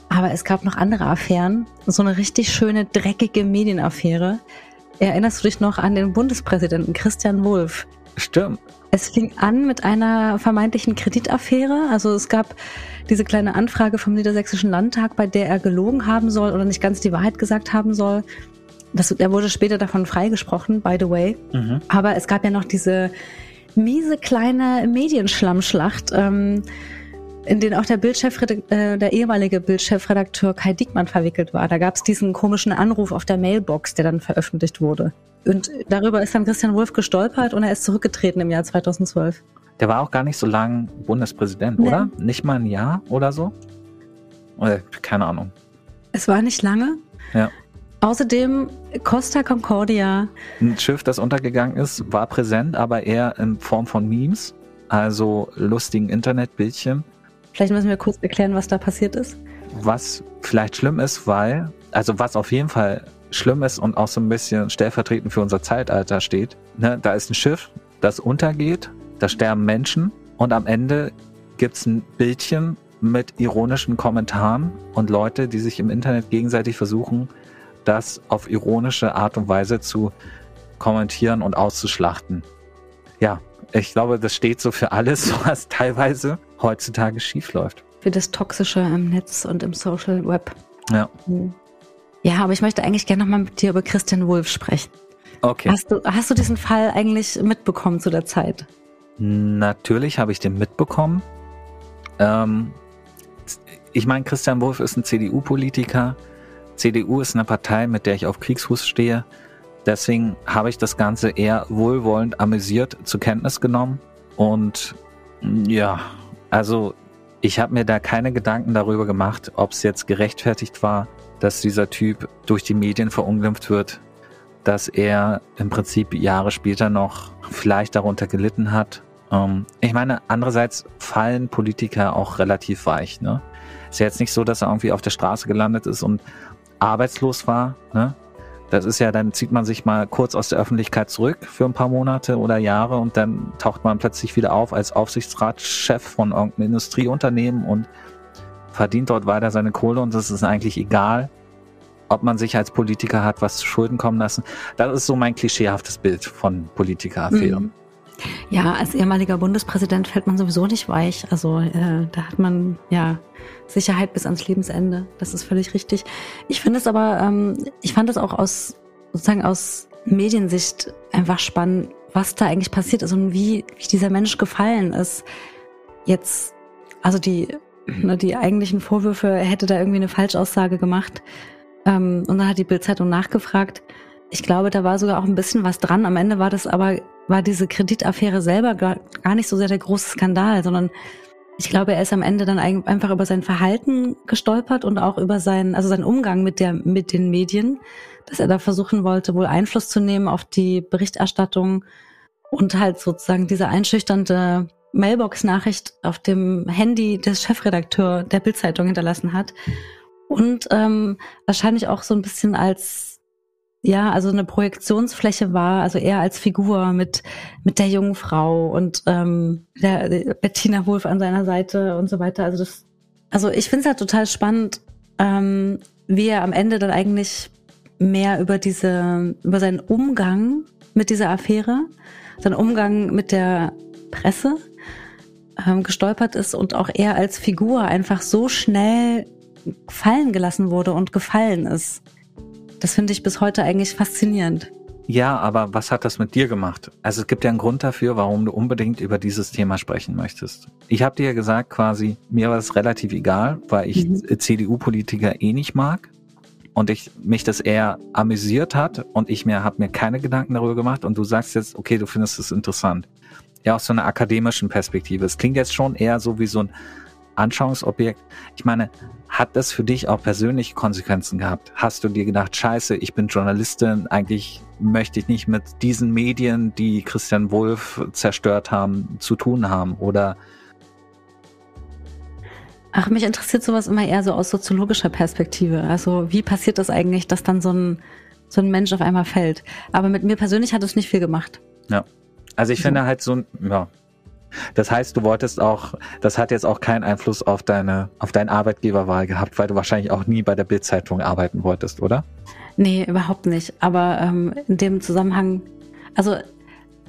Aber es gab noch andere Affären. So eine richtig schöne, dreckige Medienaffäre. Erinnerst du dich noch an den Bundespräsidenten Christian Wulff? Stimmt. Es fing an mit einer vermeintlichen Kreditaffäre. Also es gab diese kleine Anfrage vom Niedersächsischen Landtag, bei der er gelogen haben soll oder nicht ganz die Wahrheit gesagt haben soll. Das, er wurde später davon freigesprochen, by the way. Mhm. Aber es gab ja noch diese miese kleine Medienschlammschlacht. Ähm, in denen auch der Bildchefredakteur, äh, der ehemalige Bildchefredakteur Kai Diekmann verwickelt war. Da gab es diesen komischen Anruf auf der Mailbox, der dann veröffentlicht wurde. Und darüber ist dann Christian Wulff gestolpert und er ist zurückgetreten im Jahr 2012. Der war auch gar nicht so lang Bundespräsident, nee. oder? Nicht mal ein Jahr oder so? Oder, keine Ahnung. Es war nicht lange. Ja. Außerdem Costa Concordia. Ein Schiff, das untergegangen ist, war präsent, aber eher in Form von Memes, also lustigen Internetbildchen. Vielleicht müssen wir kurz erklären, was da passiert ist. Was vielleicht schlimm ist, weil, also was auf jeden Fall schlimm ist und auch so ein bisschen stellvertretend für unser Zeitalter steht. Ne? Da ist ein Schiff, das untergeht, da sterben Menschen und am Ende gibt's ein Bildchen mit ironischen Kommentaren und Leute, die sich im Internet gegenseitig versuchen, das auf ironische Art und Weise zu kommentieren und auszuschlachten. Ja, ich glaube, das steht so für alles, was teilweise heutzutage schiefläuft. Für das Toxische im Netz und im Social Web. Ja. Hm. Ja, aber ich möchte eigentlich gerne nochmal mit dir über Christian Wulff sprechen. Okay. Hast du, hast du diesen Fall eigentlich mitbekommen zu der Zeit? Natürlich habe ich den mitbekommen. Ähm, ich meine, Christian Wulff ist ein CDU-Politiker. CDU ist eine Partei, mit der ich auf Kriegsfuß stehe. Deswegen habe ich das Ganze eher wohlwollend amüsiert zur Kenntnis genommen. Und ja, also ich habe mir da keine Gedanken darüber gemacht, ob es jetzt gerechtfertigt war, dass dieser Typ durch die Medien verunglimpft wird, dass er im Prinzip Jahre später noch vielleicht darunter gelitten hat. Ähm, ich meine, andererseits fallen Politiker auch relativ weich. Ne? Ist ja jetzt nicht so, dass er irgendwie auf der Straße gelandet ist und arbeitslos war. Ne? Das ist ja, dann zieht man sich mal kurz aus der Öffentlichkeit zurück für ein paar Monate oder Jahre und dann taucht man plötzlich wieder auf als Aufsichtsratschef von irgendeinem Industrieunternehmen und verdient dort weiter seine Kohle und es ist eigentlich egal, ob man sich als Politiker hat was zu Schulden kommen lassen. Das ist so mein klischeehaftes Bild von Politikeraffären. Mhm. Ja, als ehemaliger Bundespräsident fällt man sowieso nicht weich. Also äh, da hat man ja Sicherheit bis ans Lebensende. Das ist völlig richtig. Ich finde es aber, ähm, ich fand es auch aus sozusagen aus Mediensicht einfach spannend, was da eigentlich passiert ist und wie, wie dieser Mensch gefallen ist. Jetzt, also die, ne, die eigentlichen Vorwürfe, er hätte da irgendwie eine Falschaussage gemacht. Ähm, und dann hat die Bildzeitung nachgefragt. Ich glaube, da war sogar auch ein bisschen was dran. Am Ende war das aber war diese Kreditaffäre selber gar, gar nicht so sehr der große Skandal, sondern ich glaube, er ist am Ende dann einfach über sein Verhalten gestolpert und auch über seinen, also seinen Umgang mit der, mit den Medien, dass er da versuchen wollte, wohl Einfluss zu nehmen auf die Berichterstattung und halt sozusagen diese einschüchternde Mailbox-Nachricht auf dem Handy des Chefredakteurs der Bildzeitung hinterlassen hat. Und ähm, wahrscheinlich auch so ein bisschen als ja, also eine Projektionsfläche war, also eher als Figur mit, mit der jungen Frau und ähm, der Bettina Wolf an seiner Seite und so weiter. Also das, also ich finde es halt total spannend, ähm, wie er am Ende dann eigentlich mehr über diese, über seinen Umgang mit dieser Affäre, seinen Umgang mit der Presse ähm, gestolpert ist und auch er als Figur einfach so schnell fallen gelassen wurde und gefallen ist. Das finde ich bis heute eigentlich faszinierend. Ja, aber was hat das mit dir gemacht? Also es gibt ja einen Grund dafür, warum du unbedingt über dieses Thema sprechen möchtest. Ich habe dir ja gesagt, quasi, mir war es relativ egal, weil ich mhm. CDU-Politiker eh nicht mag und ich mich das eher amüsiert hat und ich mir habe mir keine Gedanken darüber gemacht und du sagst jetzt, okay, du findest es interessant. Ja, aus so einer akademischen Perspektive. Es klingt jetzt schon eher so wie so ein Anschauungsobjekt. Ich meine, hat das für dich auch persönliche Konsequenzen gehabt? Hast du dir gedacht, scheiße, ich bin Journalistin, eigentlich möchte ich nicht mit diesen Medien, die Christian Wolf zerstört haben, zu tun haben? Oder Ach, mich interessiert sowas immer eher so aus soziologischer Perspektive. Also wie passiert das eigentlich, dass dann so ein, so ein Mensch auf einmal fällt? Aber mit mir persönlich hat es nicht viel gemacht. Ja. Also ich so. finde halt so ein, ja, das heißt, du wolltest auch, das hat jetzt auch keinen Einfluss auf deine, auf deine Arbeitgeberwahl gehabt, weil du wahrscheinlich auch nie bei der Bildzeitung arbeiten wolltest, oder? Nee, überhaupt nicht. Aber ähm, in dem Zusammenhang, also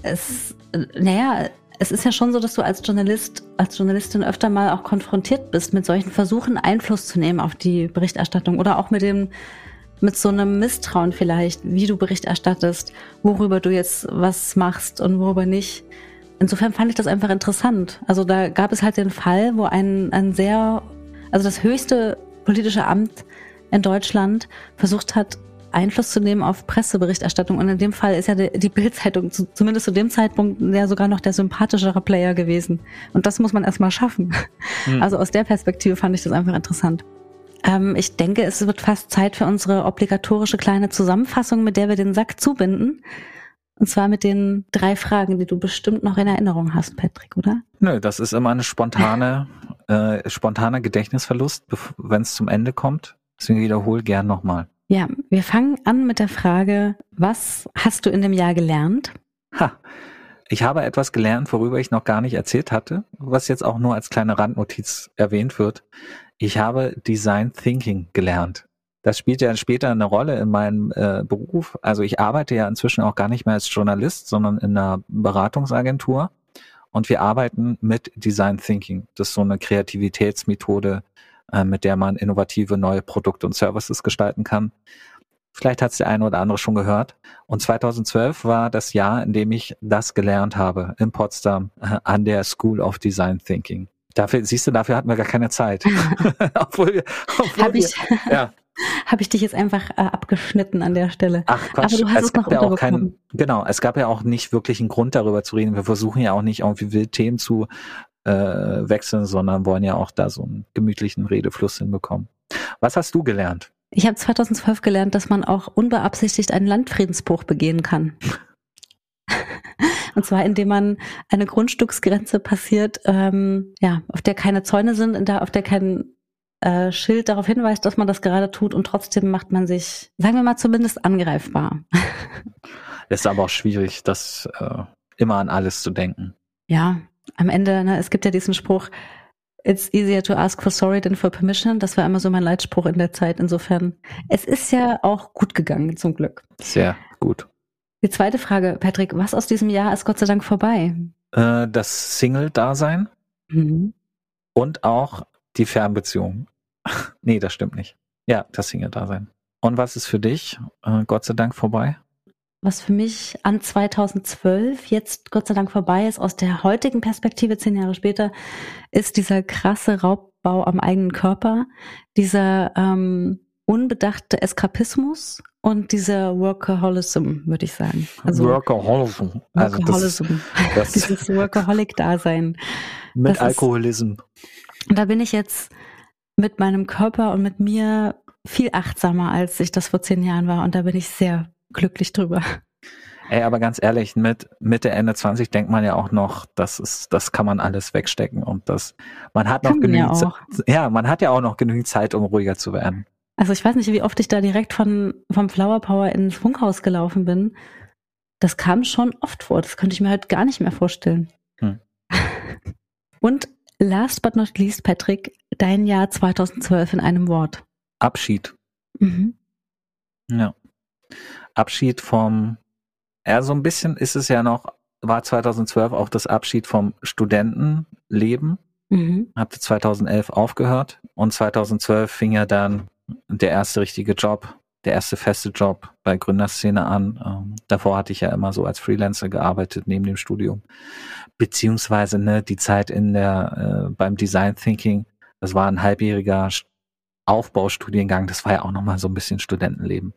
es, naja, es ist ja schon so, dass du als Journalist, als Journalistin öfter mal auch konfrontiert bist mit solchen Versuchen, Einfluss zu nehmen auf die Berichterstattung oder auch mit dem, mit so einem Misstrauen vielleicht, wie du Bericht erstattest, worüber du jetzt was machst und worüber nicht. Insofern fand ich das einfach interessant. Also da gab es halt den Fall, wo ein, ein sehr, also das höchste politische Amt in Deutschland versucht hat, Einfluss zu nehmen auf Presseberichterstattung. Und in dem Fall ist ja die, die Bildzeitung zu, zumindest zu dem Zeitpunkt ja sogar noch der sympathischere Player gewesen. Und das muss man erstmal schaffen. Hm. Also aus der Perspektive fand ich das einfach interessant. Ähm, ich denke, es wird fast Zeit für unsere obligatorische kleine Zusammenfassung, mit der wir den Sack zubinden. Und zwar mit den drei Fragen, die du bestimmt noch in Erinnerung hast, Patrick, oder? Nö, das ist immer eine spontane, äh, spontaner Gedächtnisverlust, wenn es zum Ende kommt. Deswegen wiederhol gern nochmal. Ja, wir fangen an mit der Frage, was hast du in dem Jahr gelernt? Ha, ich habe etwas gelernt, worüber ich noch gar nicht erzählt hatte, was jetzt auch nur als kleine Randnotiz erwähnt wird. Ich habe Design Thinking gelernt. Das spielt ja später eine Rolle in meinem äh, Beruf. Also ich arbeite ja inzwischen auch gar nicht mehr als Journalist, sondern in einer Beratungsagentur. Und wir arbeiten mit Design Thinking. Das ist so eine Kreativitätsmethode, äh, mit der man innovative neue Produkte und Services gestalten kann. Vielleicht hat es der eine oder andere schon gehört. Und 2012 war das Jahr, in dem ich das gelernt habe in Potsdam äh, an der School of Design Thinking. Dafür, siehst du, dafür hatten wir gar keine Zeit. obwohl wir, obwohl Hab wir, ich, ja. Habe ich dich jetzt einfach äh, abgeschnitten an der Stelle. Ach Quatsch, Aber du hast es, es gab ja auch keinen, genau, es gab ja auch nicht wirklich einen Grund darüber zu reden. Wir versuchen ja auch nicht irgendwie wild Themen zu äh, wechseln, sondern wollen ja auch da so einen gemütlichen Redefluss hinbekommen. Was hast du gelernt? Ich habe 2012 gelernt, dass man auch unbeabsichtigt einen Landfriedensbruch begehen kann. Und zwar, indem man eine Grundstücksgrenze passiert, ähm, ja, auf der keine Zäune sind, in der, auf der kein äh, Schild darauf hinweist, dass man das gerade tut und trotzdem macht man sich, sagen wir mal, zumindest angreifbar. ist aber auch schwierig, das äh, immer an alles zu denken. Ja, am Ende, ne, es gibt ja diesen Spruch, It's easier to ask for sorry than for permission. Das war immer so mein Leitspruch in der Zeit. Insofern, es ist ja auch gut gegangen, zum Glück. Sehr gut. Die zweite Frage, Patrick, was aus diesem Jahr ist Gott sei Dank vorbei? Äh, das Single-Dasein mhm. und auch die Fernbeziehung. nee, das stimmt nicht. Ja, das Single-Dasein. Und was ist für dich äh, Gott sei Dank vorbei? was für mich an 2012 jetzt Gott sei Dank vorbei ist, aus der heutigen Perspektive, zehn Jahre später, ist dieser krasse Raubbau am eigenen Körper, dieser ähm, unbedachte Eskapismus und dieser Workaholism, würde ich sagen. Also Workaholism. Also Workaholism. Das, das Dieses Workaholic-Dasein. Mit Alkoholism. und da bin ich jetzt mit meinem Körper und mit mir viel achtsamer, als ich das vor zehn Jahren war. Und da bin ich sehr glücklich drüber. Ey, aber ganz ehrlich, mit Mitte, Ende 20 denkt man ja auch noch, das ist, das kann man alles wegstecken und das, man hat noch genügend, ja, ja, man hat ja auch noch genügend Zeit, um ruhiger zu werden. Also ich weiß nicht, wie oft ich da direkt von, vom Flower Power ins Funkhaus gelaufen bin. Das kam schon oft vor. Das könnte ich mir halt gar nicht mehr vorstellen. Hm. Und last but not least, Patrick, dein Jahr 2012 in einem Wort. Abschied. Mhm. Ja. Abschied vom, ja, so ein bisschen ist es ja noch, war 2012 auch das Abschied vom Studentenleben. Mhm. Habte 2011 aufgehört und 2012 fing ja dann der erste richtige Job, der erste feste Job bei Gründerszene an. Ähm, davor hatte ich ja immer so als Freelancer gearbeitet neben dem Studium. Beziehungsweise ne, die Zeit in der äh, beim Design Thinking, das war ein halbjähriger Aufbaustudiengang, das war ja auch nochmal so ein bisschen Studentenleben.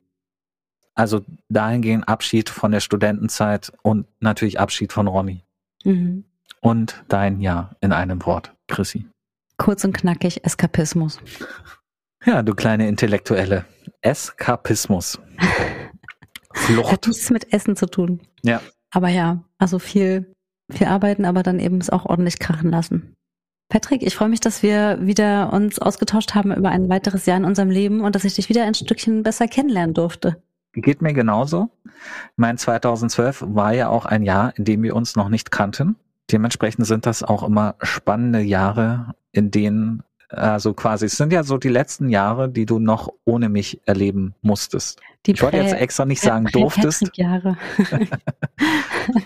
Also dahingehend Abschied von der Studentenzeit und natürlich Abschied von Ronny. Mhm. Und dein Ja in einem Wort, Chrissy. Kurz und knackig, Eskapismus. Ja, du kleine Intellektuelle. Eskapismus. Flucht. Hat nichts mit Essen zu tun. Ja. Aber ja, also viel, viel arbeiten, aber dann eben es auch ordentlich krachen lassen. Patrick, ich freue mich, dass wir wieder uns ausgetauscht haben über ein weiteres Jahr in unserem Leben und dass ich dich wieder ein Stückchen besser kennenlernen durfte. Geht mir genauso. Mein 2012 war ja auch ein Jahr, in dem wir uns noch nicht kannten. Dementsprechend sind das auch immer spannende Jahre, in denen also quasi, es sind ja so die letzten Jahre, die du noch ohne mich erleben musstest. Die ich wollte jetzt extra nicht sagen durftest. Jahre.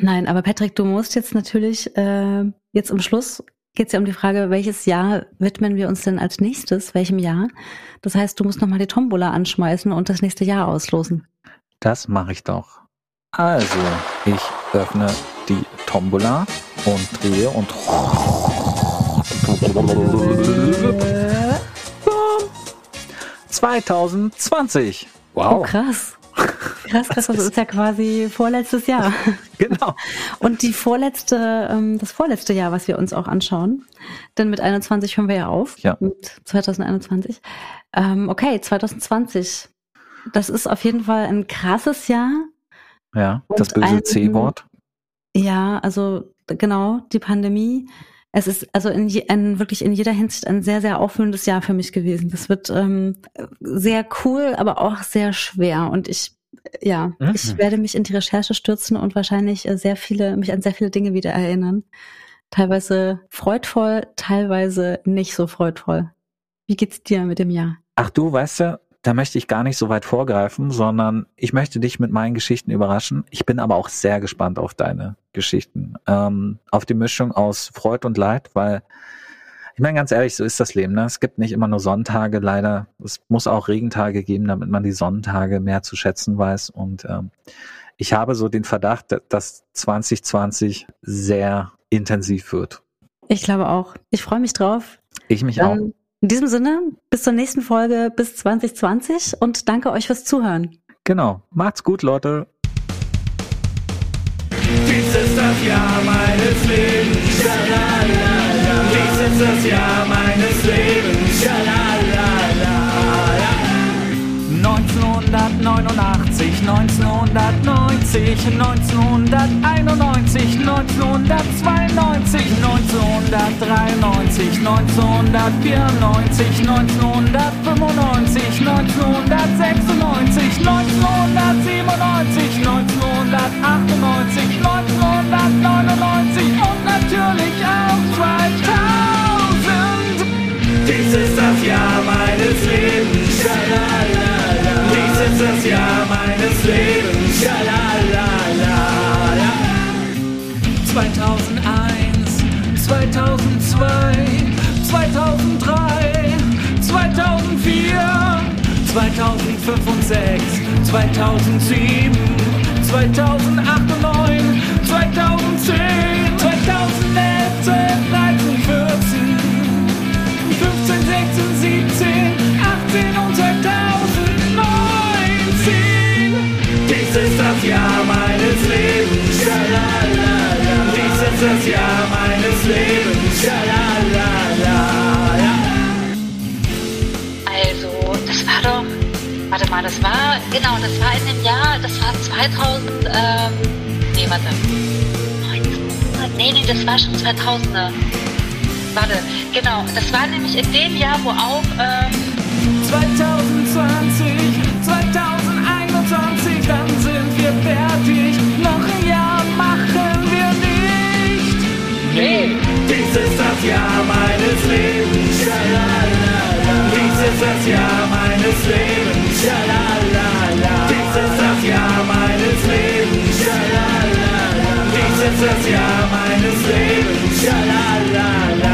Nein, aber Patrick, du musst jetzt natürlich äh, jetzt am Schluss geht es ja um die Frage, welches Jahr widmen wir uns denn als nächstes, welchem Jahr? Das heißt, du musst nochmal die Tombola anschmeißen und das nächste Jahr auslosen. Das mache ich doch. Also, ich öffne die Tombola und drehe und 2020. Wow. Oh, krass. Krass, krass, das ist ja quasi vorletztes Jahr. Genau. Und die vorletzte, ähm, das vorletzte Jahr, was wir uns auch anschauen. Denn mit 21 hören wir ja auf. Ja. Mit 2021. Ähm, okay, 2020. Das ist auf jeden Fall ein krasses Jahr. Ja, das böse C-Wort. Ja, also genau, die Pandemie. Es ist also in, je, ein, wirklich in jeder Hinsicht ein sehr, sehr auffüllendes Jahr für mich gewesen. Das wird ähm, sehr cool, aber auch sehr schwer. Und ich, ja, Mhm. ich werde mich in die Recherche stürzen und wahrscheinlich äh, sehr viele, mich an sehr viele Dinge wieder erinnern. Teilweise freudvoll, teilweise nicht so freudvoll. Wie geht's dir mit dem Jahr? Ach du, weißt du, da möchte ich gar nicht so weit vorgreifen, sondern ich möchte dich mit meinen Geschichten überraschen. Ich bin aber auch sehr gespannt auf deine Geschichten. Ähm, auf die Mischung aus Freud und Leid, weil meine ganz ehrlich, so ist das Leben. Ne? Es gibt nicht immer nur Sonntage, leider. Es muss auch Regentage geben, damit man die Sonntage mehr zu schätzen weiß. Und ähm, ich habe so den Verdacht, dass 2020 sehr intensiv wird. Ich glaube auch. Ich freue mich drauf. Ich mich auch. Dann in diesem Sinne, bis zur nächsten Folge, bis 2020 und danke euch fürs Zuhören. Genau. Macht's gut, Leute. Dies ist das Jahr meines Lebens. Das Jahr meines Lebens. Schalalala. 1989, 1990, 1991, 1992, 1993, 1994, 1995, 1996, 1997, 1998, 1999 und natürlich auch 2000. Dies ist das Jahr meines Lebens. Schalalala. Dies ist das Jahr meines Lebens. Schalalala. 2001, 2002, 2003, 2004, 2005 und 6, 2007, 2008 und 9, 2010, 2011, 12, Das Jahr meines Lebens. Schalalala. Also, das war doch. Warte mal, das war. Genau, das war in dem Jahr. Das war 2000. Ähm, nee, warte. 1900, nee, nee, das war schon 2000er. Warte, genau. Das war nämlich in dem Jahr, wo auch. Ähm, 2020, 2021, dann sind wir fertig. Dies ist das Jahr meines Lebens. Schalalala. Dies ist das Jahr meines Lebens. Schalalala. Dies ist das Jahr meines Lebens. Schalalala. Dies ist das Jahr meines Lebens. Schalalala.